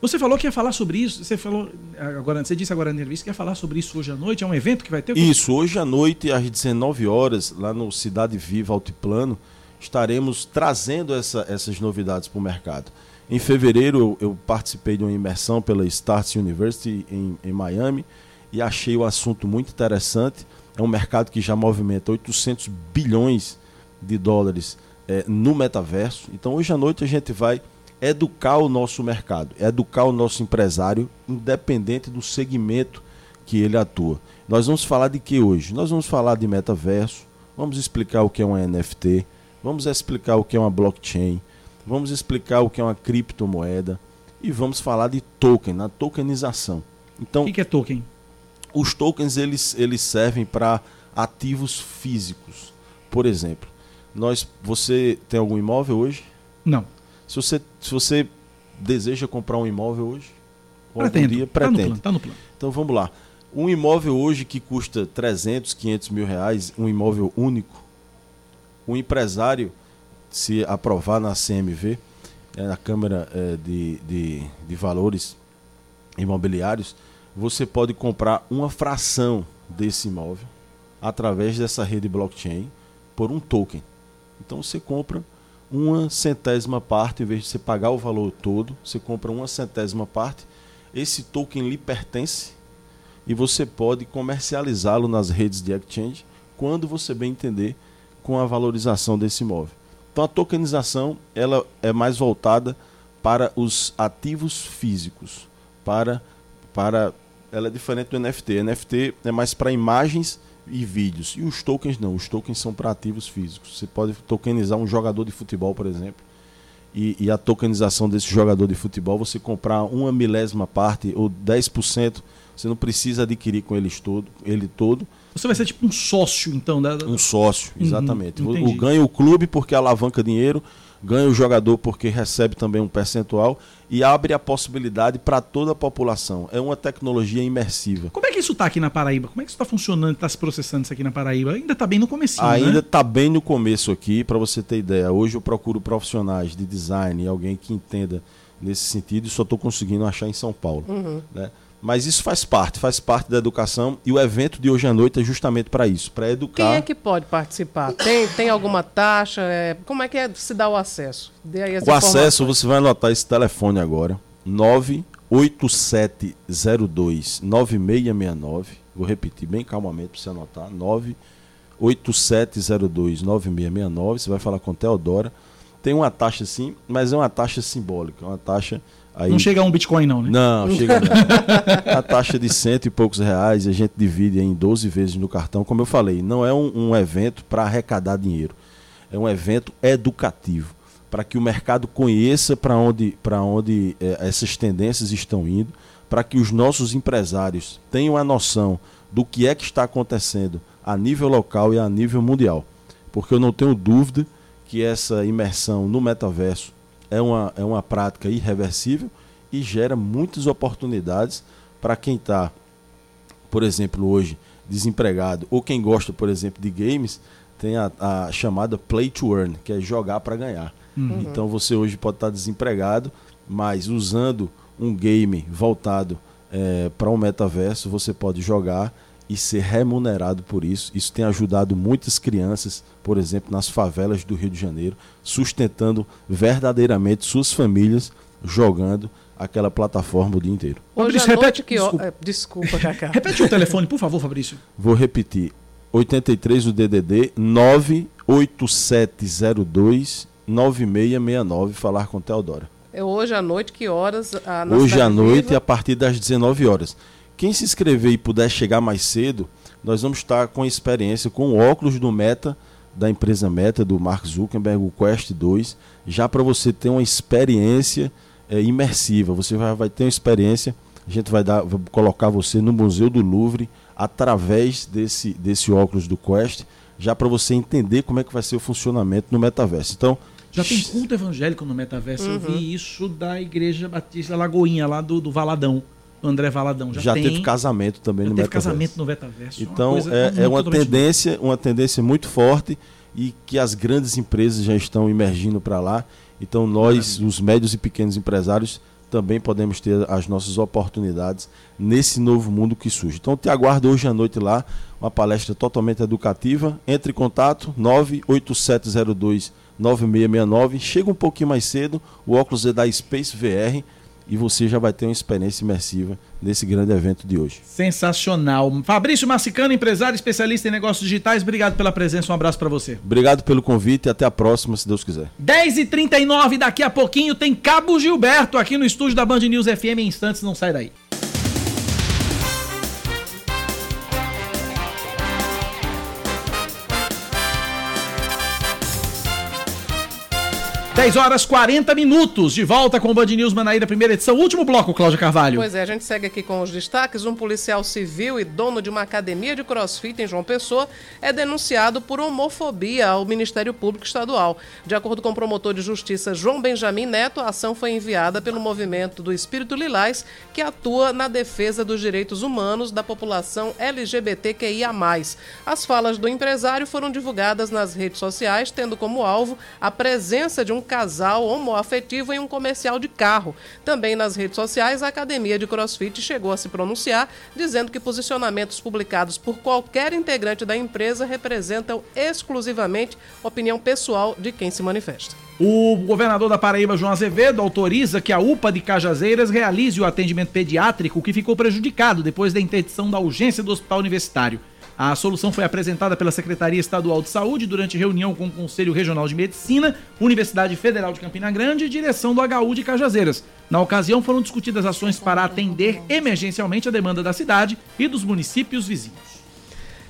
Você falou que ia falar sobre isso. Você falou agora, você disse agora na entrevista que ia falar sobre isso hoje à noite. É um evento que vai ter? Isso, hoje à noite, às 19 horas, lá no Cidade Viva Altiplano, estaremos trazendo essa, essas novidades para o mercado. Em fevereiro, eu, eu, participei de uma imersão pela Start University em, em Miami e achei o assunto muito interessante. É um mercado que já movimenta 800 bilhões de dólares é, no metaverso. Então, hoje à noite, a gente vai educar o nosso mercado, educar o nosso empresário, independente do segmento que ele atua. Nós vamos falar de que hoje? Nós vamos falar de metaverso, vamos explicar o que é um NFT, vamos explicar o que é uma blockchain, vamos explicar o que é uma criptomoeda e vamos falar de token, na tokenização. Então, O que, que é token? os tokens eles, eles servem para ativos físicos. Por exemplo, nós, você tem algum imóvel hoje? Não. Se você, se você deseja comprar um imóvel hoje, ou Pretendo. dia, Tá no pretende. plano, tá no plano. Então vamos lá. Um imóvel hoje que custa 300, 500 mil reais, um imóvel único, o empresário, se aprovar na CMV, é, na Câmara é, de, de, de Valores Imobiliários, você pode comprar uma fração desse imóvel através dessa rede blockchain por um token. Então você compra uma centésima parte, em vez de você pagar o valor todo, você compra uma centésima parte. Esse token lhe pertence e você pode comercializá-lo nas redes de exchange quando você bem entender com a valorização desse imóvel. Então a tokenização ela é mais voltada para os ativos físicos, para para ela é diferente do NFT. NFT é mais para imagens e vídeos. E os tokens não, os tokens são para ativos físicos. Você pode tokenizar um jogador de futebol, por exemplo. E, e a tokenização desse jogador de futebol, você comprar uma milésima parte ou 10%, você não precisa adquirir com eles todo, ele todo. Você vai ser tipo um sócio, então, da. Um sócio, Uhum, exatamente. O- entendi. o, ganha o clube porque alavanca dinheiro, ganha o jogador porque recebe também um percentual e abre a possibilidade para toda a população. É uma tecnologia imersiva. Como é que isso tá aqui na Paraíba? Como é que isso tá funcionando, tá se processando isso aqui na Paraíba? Ainda tá bem no Ainda né? está bem no começo aqui, para você ter ideia. Hoje eu procuro profissionais de design e alguém que entenda nesse sentido e só estou conseguindo achar em São Paulo. Uhum. né? Mas isso faz parte, faz parte da educação e o evento de hoje à noite é justamente para isso, para Quem educar. é que pode participar? Tem, tem alguma taxa? É, como é que é, se dá o acesso? O acesso, você vai anotar esse telefone agora: 98702 9669. Vou repetir bem calmamente para você anotar: 98702 9669. Você vai falar com Teodora. Tem uma taxa sim, mas é uma taxa simbólica, é uma taxa aí Não chega a um Bitcoin, não, né? Não, chega não. A taxa de cento e poucos reais, a gente divide em 12 vezes no cartão. Como eu falei, não é um, um evento para arrecadar dinheiro. É um evento educativo, para que o mercado conheça para onde, pra onde eh, essas tendências estão indo, para que os nossos empresários tenham a noção do que é que está acontecendo a nível local e a nível mundial. Porque eu não tenho dúvida que essa imersão no metaverso é uma, é uma prática irreversível e gera muitas oportunidades para quem está, por exemplo, hoje desempregado, ou quem gosta, por exemplo, de games, tem a, a chamada play to earn, que é jogar para ganhar. Uhum. Então você hoje pode estar desempregado, mas usando um game voltado para um metaverso, você pode jogar e ser remunerado por isso. Isso tem ajudado muitas crianças, por exemplo, nas favelas do Rio de Janeiro, sustentando verdadeiramente suas famílias jogando aquela plataforma o dia inteiro. Hoje Fabrício, à noite repete- que... desculpa. é, Desculpa, Cacá. Repete o telefone, por favor, Fabrício. Vou repetir. 83 o DDD 98702 9669 falar com Teodora. É hoje à noite, que horas? Hoje à noite Viva? a partir das 19 horas. Quem se inscrever e puder chegar mais cedo, nós vamos estar com experiência com o óculos do Meta da empresa Meta do Mark Zuckerberg, o Quest 2, já para você ter uma experiência eh, imersiva. Você vai, vai ter uma experiência, a gente vai dar, vai colocar você no Museu do Louvre através desse desse óculos do Quest, já para você entender como é que vai ser o funcionamento no metaverso. Então, Já tem culto evangélico no metaverso. Eu Uhum. vi isso da Igreja Batista Lagoinha, lá do, do Valadão, André Valadão. Já, já, tem, teve casamento também já no teve metaverso. casamento no metaverso. Então coisa é, é uma tendência, uma tendência muito forte e que as grandes empresas já estão emergindo para lá. Então nós, os médios e pequenos empresários, também podemos ter as nossas oportunidades nesse novo mundo que surge. Então te aguardo hoje à noite lá, uma palestra totalmente educativa. Entre em contato 98702 9669. Chega um pouquinho mais cedo, o óculos é da Space VR e você já vai ter uma experiência imersiva nesse grande evento de hoje. Sensacional. Fabrício Massicano, empresário especialista em negócios digitais, obrigado pela presença, um abraço para você. Obrigado pelo convite e até a próxima, se Deus quiser. 10h39, daqui a pouquinho tem Cabo Gilberto aqui no estúdio da Band News FM. Em instantes, não sai daí. 10 horas 40 minutos, de volta com o Band News Manaíra, primeira edição, último bloco, Cláudia Carvalho. Pois é, a gente segue aqui com os destaques. Um policial civil e dono de uma academia de crossfit em João Pessoa é denunciado por homofobia ao Ministério Público Estadual. De acordo com o promotor de justiça João Benjamin Neto, a ação foi enviada pelo movimento do Espírito Lilás, que atua na defesa dos direitos humanos da população LGBTQIA. As falas do empresário foram divulgadas nas redes sociais, tendo como alvo a presença de um casal homoafetivo em um comercial de carro. Também nas redes sociais, a Academia de CrossFit chegou a se pronunciar, dizendo que posicionamentos publicados por qualquer integrante da empresa representam exclusivamente opinião pessoal de quem se manifesta. O governador da Paraíba, João Azevedo, autoriza que a UPA de Cajazeiras realize o atendimento pediátrico que ficou prejudicado depois da interdição da urgência do hospital universitário. A solução foi apresentada pela Secretaria Estadual de Saúde durante reunião com o Conselho Regional de Medicina, Universidade Federal de Campina Grande e direção do HU de Cajazeiras. Na ocasião, foram discutidas ações para atender emergencialmente a demanda da cidade e dos municípios vizinhos.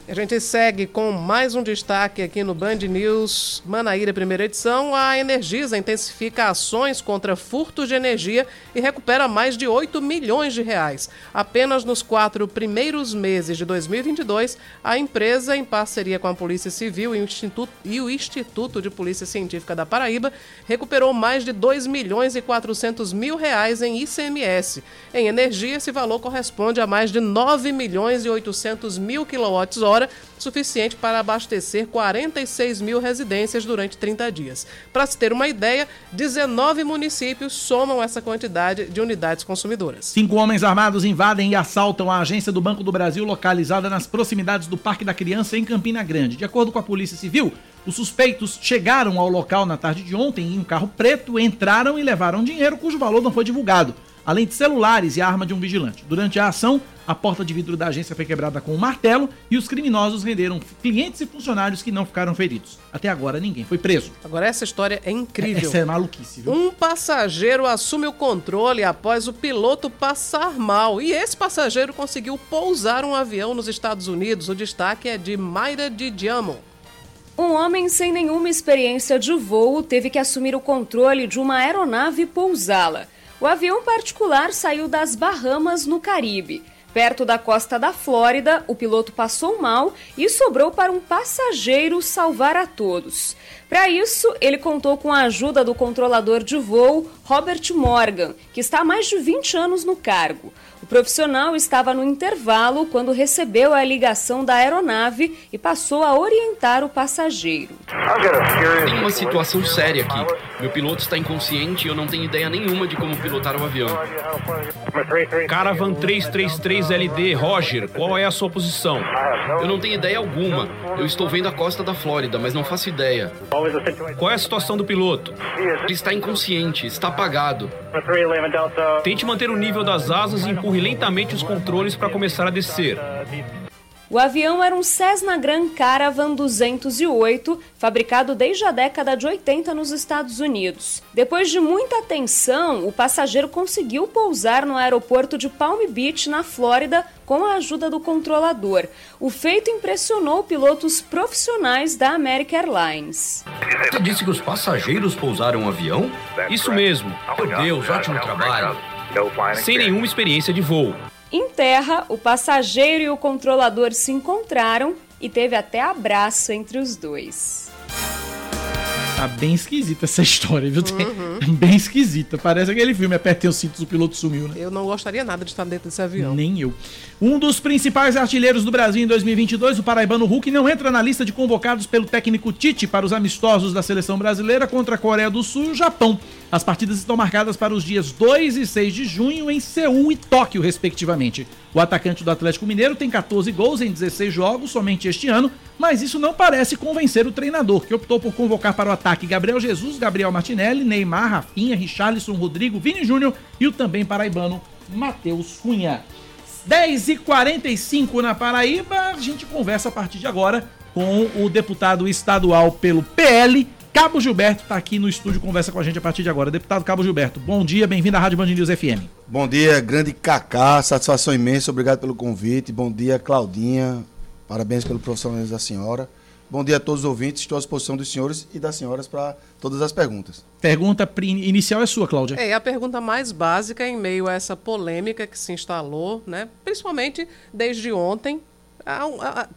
A gente segue com mais um destaque aqui no Band News Manaíra, primeira edição. A Energisa intensifica ações contra furtos de energia e recupera mais de 8 milhões de reais. Apenas nos quatro primeiros meses de 2022, a empresa, em parceria com a Polícia Civil e o Instituto, e o Instituto de Polícia Científica da Paraíba, recuperou mais de 2 milhões e 400 mil reais em ICMS. Em energia, esse valor corresponde a mais de 9 milhões e 800 mil quilowatts-hora hora, suficiente para abastecer 46 mil residências durante 30 dias. Para se ter uma ideia, 19 municípios somam essa quantidade de unidades consumidoras. Cinco homens armados invadem e assaltam a agência do Banco do Brasil localizada nas proximidades do Parque da Criança em Campina Grande. De acordo com a Polícia Civil, os suspeitos chegaram ao local na tarde de ontem em um carro preto, entraram e levaram dinheiro cujo valor não foi divulgado além de celulares e a arma de um vigilante. Durante a ação, a porta de vidro da agência foi quebrada com um martelo e os criminosos renderam clientes e funcionários que não ficaram feridos. Até agora, ninguém foi preso. Agora, essa história é incrível. Essa é maluquice, viu? Um passageiro assume o controle após o piloto passar mal. E esse passageiro conseguiu pousar um avião nos Estados Unidos. O destaque é de Mayra de Diamond. Um homem sem nenhuma experiência de voo teve que assumir o controle de uma aeronave e pousá-la. O avião particular saiu das Bahamas, no Caribe. Perto da costa da Flórida, o piloto passou mal e sobrou para um passageiro salvar a todos. Para isso, ele contou com a ajuda do controlador de voo, Robert Morgan, que está há mais de 20 anos no cargo. O profissional estava no intervalo quando recebeu a ligação da aeronave e passou a orientar o passageiro. Tem uma situação séria aqui. Meu piloto está inconsciente e eu não tenho ideia nenhuma de como pilotar o avião. Caravan 333LD, Roger, qual é a sua posição? Eu não tenho ideia alguma. Eu estou vendo a costa da Flórida, mas não faço ideia. Qual é a situação do piloto? Ele está inconsciente, está apagado. Tente manter o nível das asas e empurre lentamente os controles para começar a descer. O avião era um Cessna Grand Caravan 208, fabricado desde a década de 80 nos Estados Unidos. Depois de muita atenção, o passageiro conseguiu pousar no aeroporto de Palm Beach, na Flórida, com a ajuda do controlador. O feito impressionou pilotos profissionais da American Airlines. Você disse que os passageiros pousaram o avião? Isso mesmo. Meu Deus, ótimo trabalho. Sem nenhuma experiência de voo. Em terra, o passageiro e o controlador se encontraram e teve até abraço entre os dois. Tá bem esquisita essa história, viu? Uhum. Bem esquisita. Parece aquele filme Apertei os cintos, o piloto sumiu, né? Eu não gostaria nada de estar dentro desse avião. Nem eu. Um dos principais artilheiros do Brasil em 2022, o paraibano Hulk, não entra na lista de convocados pelo técnico Tite para os amistosos da seleção brasileira contra a Coreia do Sul e o Japão. As partidas estão marcadas para os dias 2 e 6 de junho em Seul e Tóquio, respectivamente. O atacante do Atlético Mineiro tem 14 gols em 16 jogos somente este ano, mas isso não parece convencer o treinador, que optou por convocar para o ataque Gabriel Jesus, Gabriel Martinelli, Neymar, Rafinha, Richarlison, Rodrigo, Vini Júnior e o também paraibano Matheus Cunha. 10h45 na Paraíba, a gente conversa a partir de agora com o deputado estadual pelo PL, Cabo Gilberto, está aqui no estúdio, conversa com a gente a partir de agora. Deputado Cabo Gilberto, bom dia, bem-vindo à Rádio Band News FM. Bom dia, grande Cacá, satisfação imensa, obrigado pelo convite. Bom dia, Claudinha, parabéns pelo profissionalismo da senhora. Bom dia a todos os ouvintes. Estou à disposição dos senhores e das senhoras para todas as perguntas. Pergunta inicial é sua, Cláudia. É, a pergunta mais básica em meio a essa polêmica que se instalou, né? principalmente desde ontem,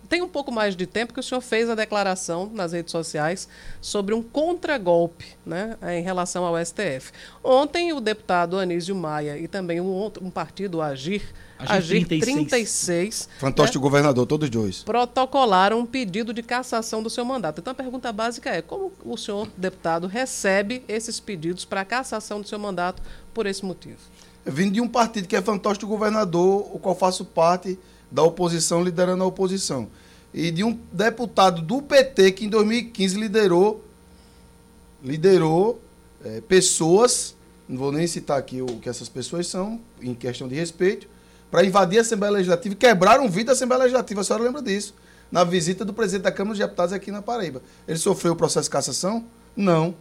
tem um pouco mais de tempo que o senhor fez a declaração nas redes sociais sobre um contragolpe né, em relação ao STF. Ontem, o deputado Anísio Maia e também um, outro, um partido, Agir, Agir, 36, 36 Fantástico né, governador, todos dois. Protocolaram um pedido de cassação do seu mandato. Então, a pergunta básica é: como o senhor, deputado, recebe esses pedidos para cassação do seu mandato por esse motivo? Eu vim de um partido que é fantástico governador, o qual faço parte da oposição liderando a oposição. E de um deputado do PT que em 2015 liderou liderou é, pessoas, não vou nem citar aqui o que essas pessoas são, em questão de respeito, para invadir a Assembleia Legislativa e quebraram o vidro da Assembleia Legislativa. A senhora lembra disso? Na visita do presidente da Câmara dos Deputados aqui na Paraíba. Ele sofreu o processo de cassação? Não.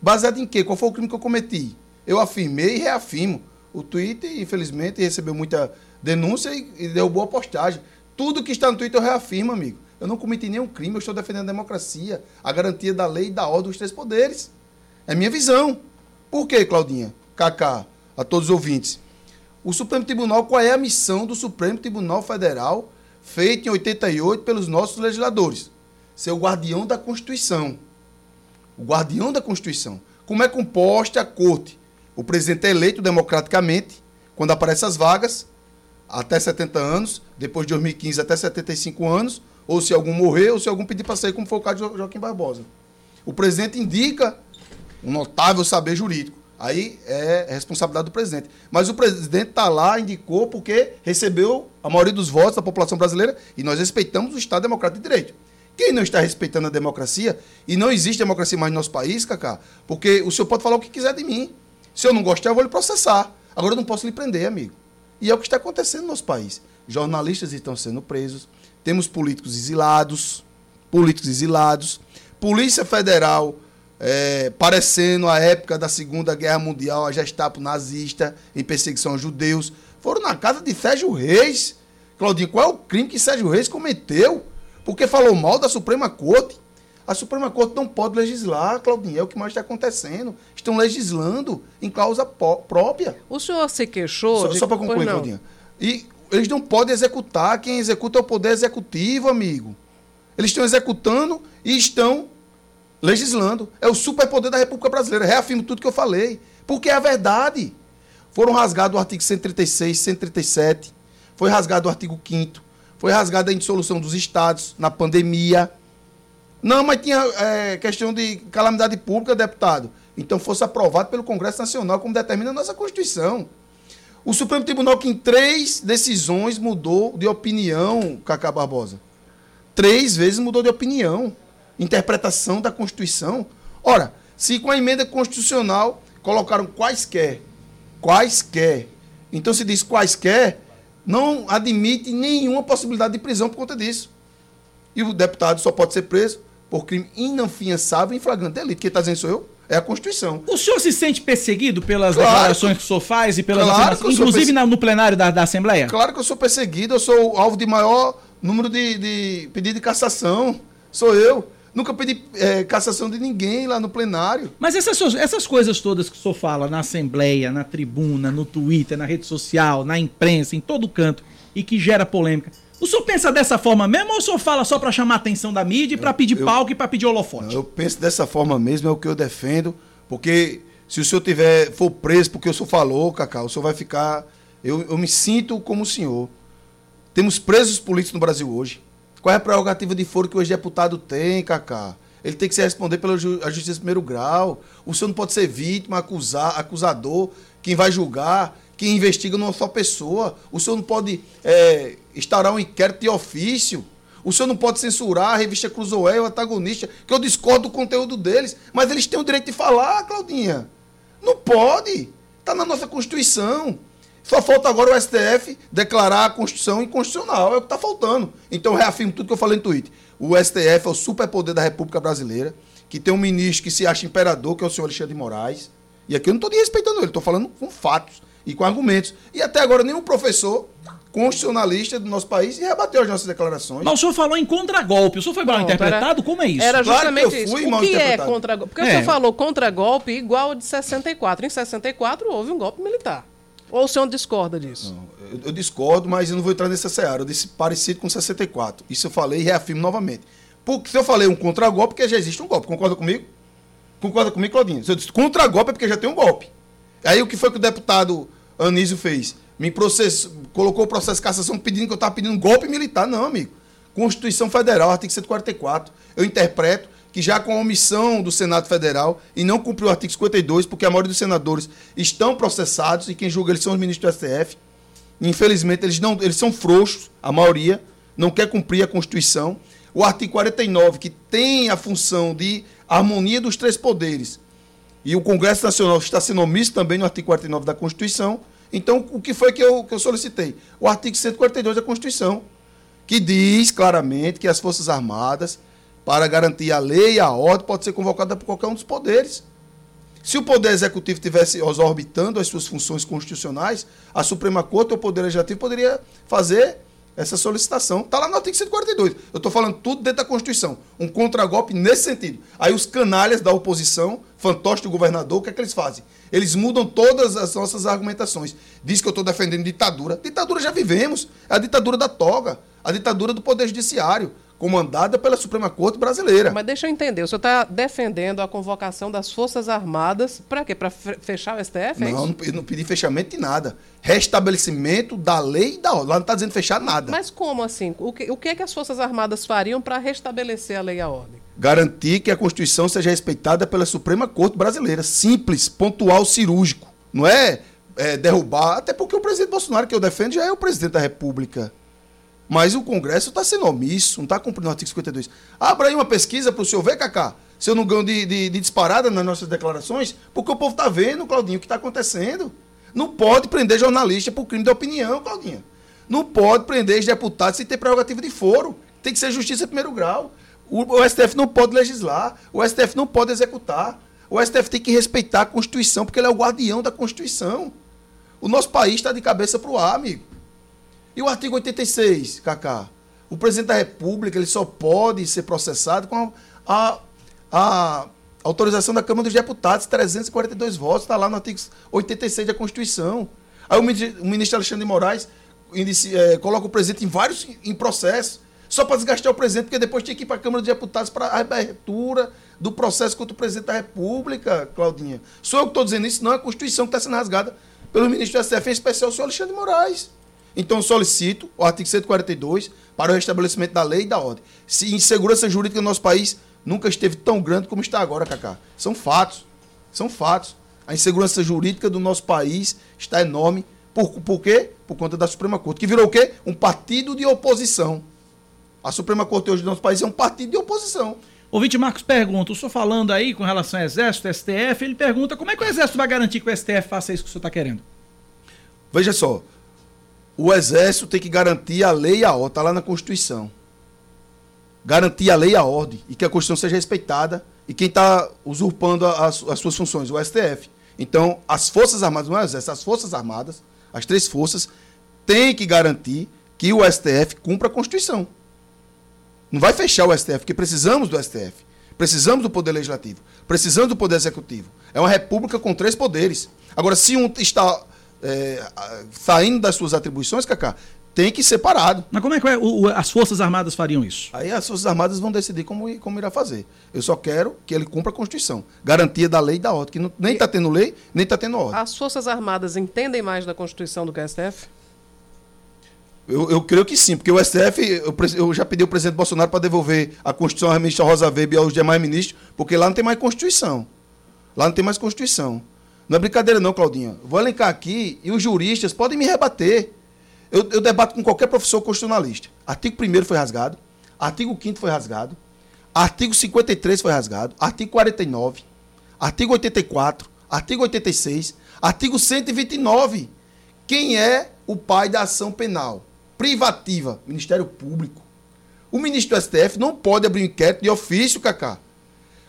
Baseado em quê? Qual foi o crime que eu cometi? Eu afirmei e reafirmo. O Twitter, infelizmente, recebeu muita denúncia e, e deu boa postagem. Tudo que está no Twitter eu reafirmo, amigo. Eu não cometi nenhum crime, eu estou defendendo a democracia, a garantia da lei e da ordem dos três poderes. É minha visão. Por quê, Claudinha? Kaká, a todos os ouvintes. O Supremo Tribunal, qual é a missão do Supremo Tribunal Federal, feita em 88 pelos nossos legisladores? Ser o guardião da Constituição. O guardião da Constituição. Como é composta a corte? O presidente é eleito democraticamente, quando aparecem as vagas, até 70 anos, depois de 2015 até 75 anos, ou se algum morrer, ou se algum pedir para sair, como foi o caso de Joaquim Barbosa. O presidente indica um notável saber jurídico. Aí é responsabilidade do presidente. Mas o presidente está lá, indicou, porque recebeu a maioria dos votos da população brasileira e nós respeitamos o Estado Democrático de Direito. Quem não está respeitando a democracia, e não existe democracia mais no nosso país, Cacá, porque o senhor pode falar o que quiser de mim. Se eu não gostar, eu vou lhe processar. Agora eu não posso lhe prender, amigo. E é o que está acontecendo no nosso país. Jornalistas estão sendo presos, temos políticos exilados, políticos exilados, Polícia Federal é, parecendo a época da Segunda Guerra Mundial, a Gestapo nazista em perseguição a judeus, foram na casa de Sérgio Reis. Claudinho, qual é o crime que Sérgio Reis cometeu? Porque falou mal da Suprema Corte. A Suprema Corte não pode legislar, Claudinho, é o que mais está acontecendo. Estão legislando em causa própria. O senhor se queixou? Só, de... só para concluir, Claudinho. E eles não podem executar, quem executa é o Poder Executivo, amigo. Eles estão executando e estão legislando. É o superpoder da República Brasileira. Reafirmo tudo que eu falei. Porque é a verdade. Foram rasgados o artigo 136, 137, foi rasgado o artigo 5 foi rasgada a dissolução dos estados na pandemia. Não, mas tinha é, questão de calamidade pública, deputado. Então fosse aprovado pelo Congresso Nacional, como determina a nossa Constituição. O Supremo Tribunal, que em três decisões mudou de opinião, Cacá Barbosa. Três vezes mudou de opinião. Interpretação da Constituição. Ora, se com a emenda constitucional colocaram quaisquer, quaisquer, então se diz quaisquer, não admite nenhuma possibilidade de prisão por conta disso. E o deputado só pode ser preso por crime inafiançável em flagrante delito. Quem está dizendo sou eu? É a Constituição. O senhor se sente perseguido pelas claro, declarações que o senhor faz e pelas claro inclusive perse... no plenário da, da Assembleia? Claro que eu sou perseguido, eu sou alvo de maior número de, de pedido de cassação. Sou eu. Nunca pedi é, cassação de ninguém lá no plenário. Mas essas, essas coisas todas que o senhor fala na Assembleia, na tribuna, no Twitter, na rede social, na imprensa, em todo canto, e que gera polêmica, o senhor pensa dessa forma mesmo ou o senhor fala só para chamar a atenção da mídia e para pedir eu, palco e para pedir holofote? Eu penso dessa forma mesmo, é o que eu defendo, porque se o senhor tiver, for preso porque o senhor falou, Cacau, o senhor vai ficar. Eu, eu me sinto como o senhor. Temos presos políticos no Brasil hoje. Qual é a prerrogativa de foro que o ex-deputado tem, Cacá? Ele tem que se responder pela ju justiça de primeiro grau. O senhor não pode ser vítima, acusar, acusador, quem vai julgar que investiga numa só pessoa. O senhor não pode é, instaurar um inquérito de ofício. O senhor não pode censurar a revista Cruzoé, o antagonista, que eu discordo do conteúdo deles. Mas eles têm o direito de falar, Claudinha. Não pode. Está na nossa Constituição. Só falta agora o STF declarar a Constituição inconstitucional. É o que está faltando. Então, reafirmo tudo que eu falei no Twitter. O STF é o superpoder da República Brasileira, que tem um ministro que se acha imperador, que é o senhor Alexandre de Moraes. E aqui eu não estou respeitando ele, estou falando com fatos. e com argumentos. E até agora nenhum professor constitucionalista do nosso país rebateu as nossas declarações. Mas o senhor falou em contragolpe. O senhor foi mal Pronto, interpretado? era- Como é isso? Era Claro justamente que eu isso. O que é contragolpe? Porque É. o senhor falou contragolpe igual ao de 64. Em 64 houve um golpe militar. Ou o senhor discorda disso? Eu, eu discordo, mas eu não vou entrar nessa seara. Eu disse parecido com 64. Isso eu falei e reafirmo novamente. Porque se eu falei um contragolpe, porque já existe um golpe. Concorda comigo? Concorda comigo, Claudinho? Se eu disse contragolpe é porque já tem um golpe. Aí o que foi que o deputado Anísio fez? Me processou, colocou o processo de cassação pedindo que eu estava pedindo um golpe militar. Não, amigo. Constituição Federal, artigo 144. Eu interpreto que já com a omissão do Senado Federal e não cumpriu o artigo 52, porque a maioria dos senadores estão processados e quem julga eles são os ministros do STF. Infelizmente, eles não, eles são frouxos, a maioria, não quer cumprir a Constituição. O artigo 49, que tem a função de harmonia dos três poderes, e o Congresso Nacional está sendo omisso também no artigo 49 da Constituição. Então, o que foi que eu, que eu solicitei? O artigo 142 da Constituição, que diz claramente que as Forças Armadas, para garantir a lei e a ordem, pode ser convocada por qualquer um dos poderes. Se o Poder Executivo tivesse exorbitando as suas funções constitucionais, a Suprema Corte ou o Poder Legislativo poderia fazer essa solicitação. Está lá no artigo 142. Eu estou falando tudo dentro da Constituição. Um contragolpe nesse sentido. Aí os canalhas da oposição, fantoche do governador, o que é que eles fazem? Eles mudam todas as nossas argumentações. Diz que eu estou defendendo ditadura. Ditadura já vivemos. É a ditadura da toga. A ditadura do Poder Judiciário, comandada pela Suprema Corte Brasileira. Mas deixa eu entender, o senhor está defendendo a convocação das Forças Armadas para quê? Para fechar o STF? é Não, eu não pedi fechamento de nada. Restabelecimento da lei e da ordem. Lá não está dizendo fechar nada. Mas como assim? O que, o que é que as Forças Armadas fariam para restabelecer a lei e a ordem? Garantir que a Constituição seja respeitada pela Suprema Corte Brasileira. Simples, pontual, cirúrgico. Não é, é, derrubar. Até porque o presidente Bolsonaro, que eu defendo, já é o presidente da República. Mas o Congresso está sendo omisso, não está cumprindo o artigo 52. Abra aí uma pesquisa para o senhor ver, Cacá, se eu não ganho de, de, de disparada nas nossas declarações, porque o povo está vendo, Claudinho, o que está acontecendo. Não pode prender jornalista por crime de opinião, Claudinha. Não pode prender ex-deputados sem ter prerrogativa de foro. Tem que ser justiça em primeiro grau. O, o STF não pode legislar, o STF não pode executar. O STF tem que respeitar a Constituição, porque ele é o guardião da Constituição. O nosso país está de cabeça para o ar, amigo. E o artigo 86, Cacá? O presidente da República ele só pode ser processado com a, a, a autorização da Câmara dos Deputados, 342 votos, está lá no artigo 86 da Constituição. Aí o, mini- o ministro Alexandre de Moraes eh, coloca o presidente em vários em processo, só para desgastar o presidente, porque depois tinha que ir para a Câmara dos Deputados para a abertura do processo contra o presidente da República, Claudinha. Sou eu que estou dizendo isso, não é a Constituição que está sendo rasgada pelo ministro do STF, em especial o senhor Alexandre de Moraes. Então, solicito o artigo 142 para o restabelecimento da lei e da ordem. Se insegurança jurídica no nosso país nunca esteve tão grande como está agora, Cacá. São fatos. São fatos. A insegurança jurídica do nosso país está enorme. Por, por quê? Por conta da Suprema Corte, que virou o quê? Um partido de oposição. A Suprema Corte hoje do nosso país é um partido de oposição. O Ouvinte Marcos pergunta, o senhor falando aí com relação ao Exército, STF, ele pergunta como é que o Exército vai garantir que o STF faça isso que o senhor está querendo? Veja só, o Exército tem que garantir a lei e a ordem, está lá na Constituição. Garantir a lei e a ordem, e que a Constituição seja respeitada, e quem está usurpando as, as suas funções, o STF. Então, as Forças Armadas, não é o Exército, as Forças Armadas, as três forças, têm que garantir que o STF cumpra a Constituição. Não vai fechar o STF, porque precisamos do STF. Precisamos do Poder Legislativo. Precisamos do Poder Executivo. É uma república com três poderes. Agora, se um está é, saindo das suas atribuições, Cacá, tem que ser parado. Mas como é que é, o- o- as Forças Armadas fariam isso? Aí as Forças Armadas vão decidir como, como irá fazer. Eu só quero que ele cumpra a Constituição. Garantia da lei e da ordem, que não- nem está tendo lei, nem está tendo ordem. As Forças Armadas entendem mais da Constituição do que a STF? Eu, eu creio que sim, porque o STF, eu, eu já pedi ao presidente Bolsonaro para devolver a Constituição à ministra Rosa Weber e aos demais ministros, porque lá não tem mais Constituição. Lá não tem mais Constituição. Não é brincadeira não, Claudinha. Vou elencar aqui e os juristas podem me rebater. Eu, eu debato com qualquer professor constitucionalista. Artigo 1 foi rasgado, artigo 5 foi rasgado, artigo 53 foi rasgado, artigo 49, artigo 84, artigo 86, artigo 129. Quem é o pai da ação penal? Privativa, Ministério Público. O ministro do STF não pode abrir um inquérito de ofício, Cacá.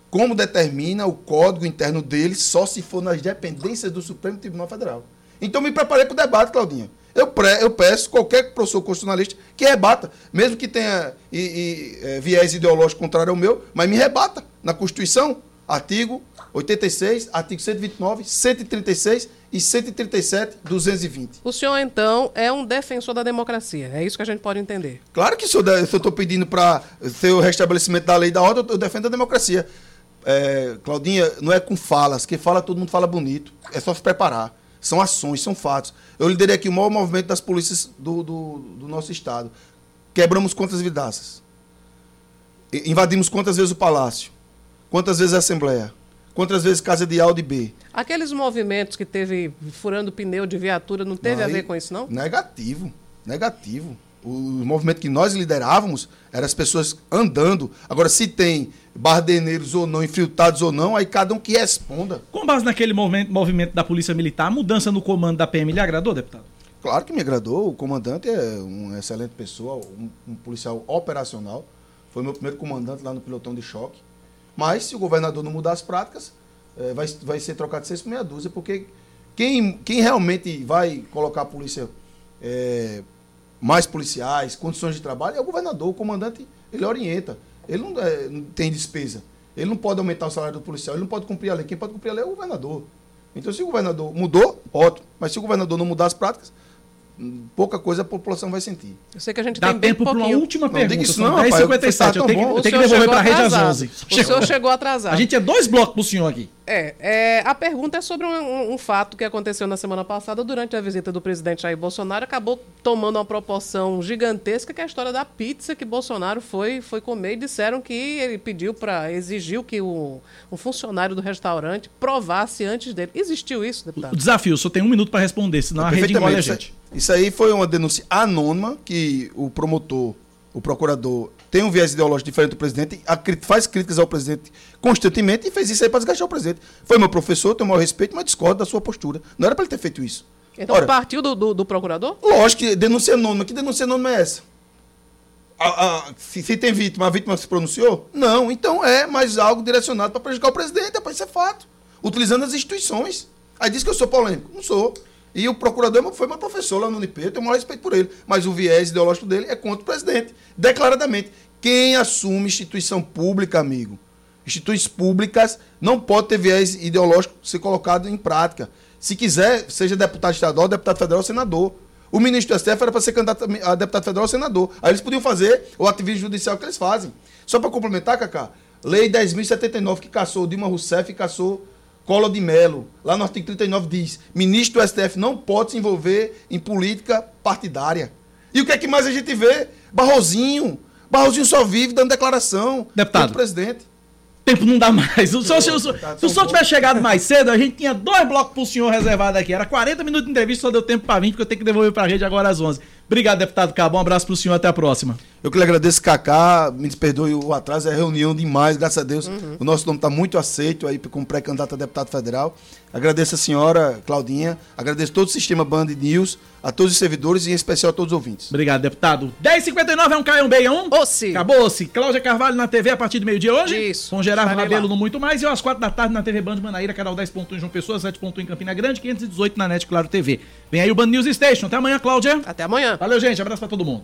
Como determina o código interno dele, só se for nas dependências do Supremo Tribunal Federal. Então me preparei para o debate, Claudinha. Eu, pré, eu peço qualquer professor constitucionalista que rebata, mesmo que tenha e, e, é, viés ideológico contrário ao meu, mas me rebata na Constituição, artigo 86, artigo 129, 136 e 137, 220. O senhor, então, é um defensor da democracia. É isso que a gente pode entender. Claro que se eu estou pedindo para ter o restabelecimento da lei da ordem, eu defendo a democracia. É, Claudinha, não é com falas. Quem fala, todo mundo fala bonito. É só se preparar. São ações, são fatos. Eu liderei aqui o maior movimento das polícias do, do, do nosso estado. Quebramos quantas vidaças? Invadimos quantas vezes o palácio? Quantas vezes a Assembleia? Quantas vezes casa de A ou de B? Aqueles movimentos que teve furando pneu de viatura, não teve Aí, a ver com isso, não? Negativo, negativo. O movimento que nós liderávamos eram as pessoas andando. Agora, se tem bardeneiros ou não, infiltrados ou não, aí cada um que responda. Com base naquele movimento, movimento da Polícia Militar, a mudança no comando da PM lhe agradou, deputado? Claro que me agradou. O comandante é uma excelente pessoa, um, um policial operacional. Foi meu primeiro comandante lá no pilotão de choque. Mas se o governador não mudar as práticas, é, vai, vai ser trocado de seis por meia dúzia, porque quem, quem realmente vai colocar a polícia, é, mais policiais, condições de trabalho, é o governador. O comandante, ele orienta. Ele não, é, não tem despesa. Ele não pode aumentar o salário do policial, ele não pode cumprir a lei. Quem pode cumprir a lei é o governador. Então, se o governador mudou, ótimo. Mas se o governador não mudar as práticas, pouca coisa a população vai sentir. Eu sei que a gente Dá tem tempo para uma última não, pergunta. Diga isso não, rapaz, 57, eu tenho, eu tenho que devolver para a rede às 11. O chegou. senhor chegou atrasado. A gente é dois blocos para o senhor aqui. É, é, a pergunta é sobre um, um, fato que aconteceu na semana passada durante a visita do presidente Jair Bolsonaro. Acabou tomando uma proporção gigantesca, que é a história da pizza que Bolsonaro foi, foi comer e disseram que ele pediu para, exigiu que o, um funcionário do restaurante provasse antes dele. Existiu isso, deputado? O desafio, só tem um minuto para responder, senão a rede engole a gente. Isso aí foi uma denúncia anônima que o promotor, o procurador, tem um viés ideológico diferente do presidente, faz críticas ao presidente constantemente e fez isso aí para desgastar o presidente. Foi meu professor, tenho o maior respeito, mas discordo da sua postura. Não era para ele ter feito isso. Então Ora, partiu do, do, do, procurador? Lógico que denúncia anônima. Que denúncia anônima é essa? A, a, se, se, tem vítima, a vítima se pronunciou? Não. Então é mais algo direcionado para prejudicar o presidente. É para isso é fato. Utilizando as instituições. Aí diz que eu sou polêmico. Não sou. E o procurador foi meu professor lá no Unip, eu tenho o maior respeito por ele. Mas o viés ideológico dele é contra o presidente, declaradamente. Quem assume instituição pública, amigo, instituições públicas, não pode ter viés ideológico ser colocado em prática. Se quiser, seja deputado estadual, deputado federal, senador. O ministro do STF era para ser candidato a deputado federal ou senador. Aí eles podiam fazer o ativismo judicial que eles fazem. Só para complementar, Cacá, Lei 10.079, que caçou Dilma Rousseff e caçou Collor de Mello, lá no artigo 39 diz: ministro do STF não pode se envolver em política partidária. E o que é que mais a gente vê? Barrozinho. Barrozinho só vive dando declaração. Deputado. presidente. Tempo não dá mais. O senhor, se, o, se o senhor tivesse chegado mais cedo, a gente tinha dois blocos pro senhor reservado aqui. Era 40 minutos de entrevista, só deu tempo para 20, porque eu tenho que devolver pra rede agora às 11. Obrigado, deputado Cabo. Um abraço pro senhor, até a próxima. Eu que lhe agradeço, Cacá. Me desperdoe o atraso, é reunião demais, graças a Deus. Uhum. O nosso nome está muito aceito aí como pré-candidato a deputado federal. Agradeço a senhora, Claudinha. Agradeço todo o sistema Band News, a todos os servidores e em especial a todos os ouvintes. Obrigado, deputado. 10h59 é um Caio Beião. Ossi. Acabou-se. Cláudia Carvalho na TV a partir do meio-dia hoje. Isso. Com Gerardo Rabelo no Muito Mais. E às 4 da tarde na TV Band Manaíra, canal 10.1 João Pessoa, 7.1 em Campina Grande, 518 na NET Claro TV. Vem aí o Band News Station. Até amanhã, Cláudia. Até amanhã. Valeu, gente. Abraço pra todo mundo.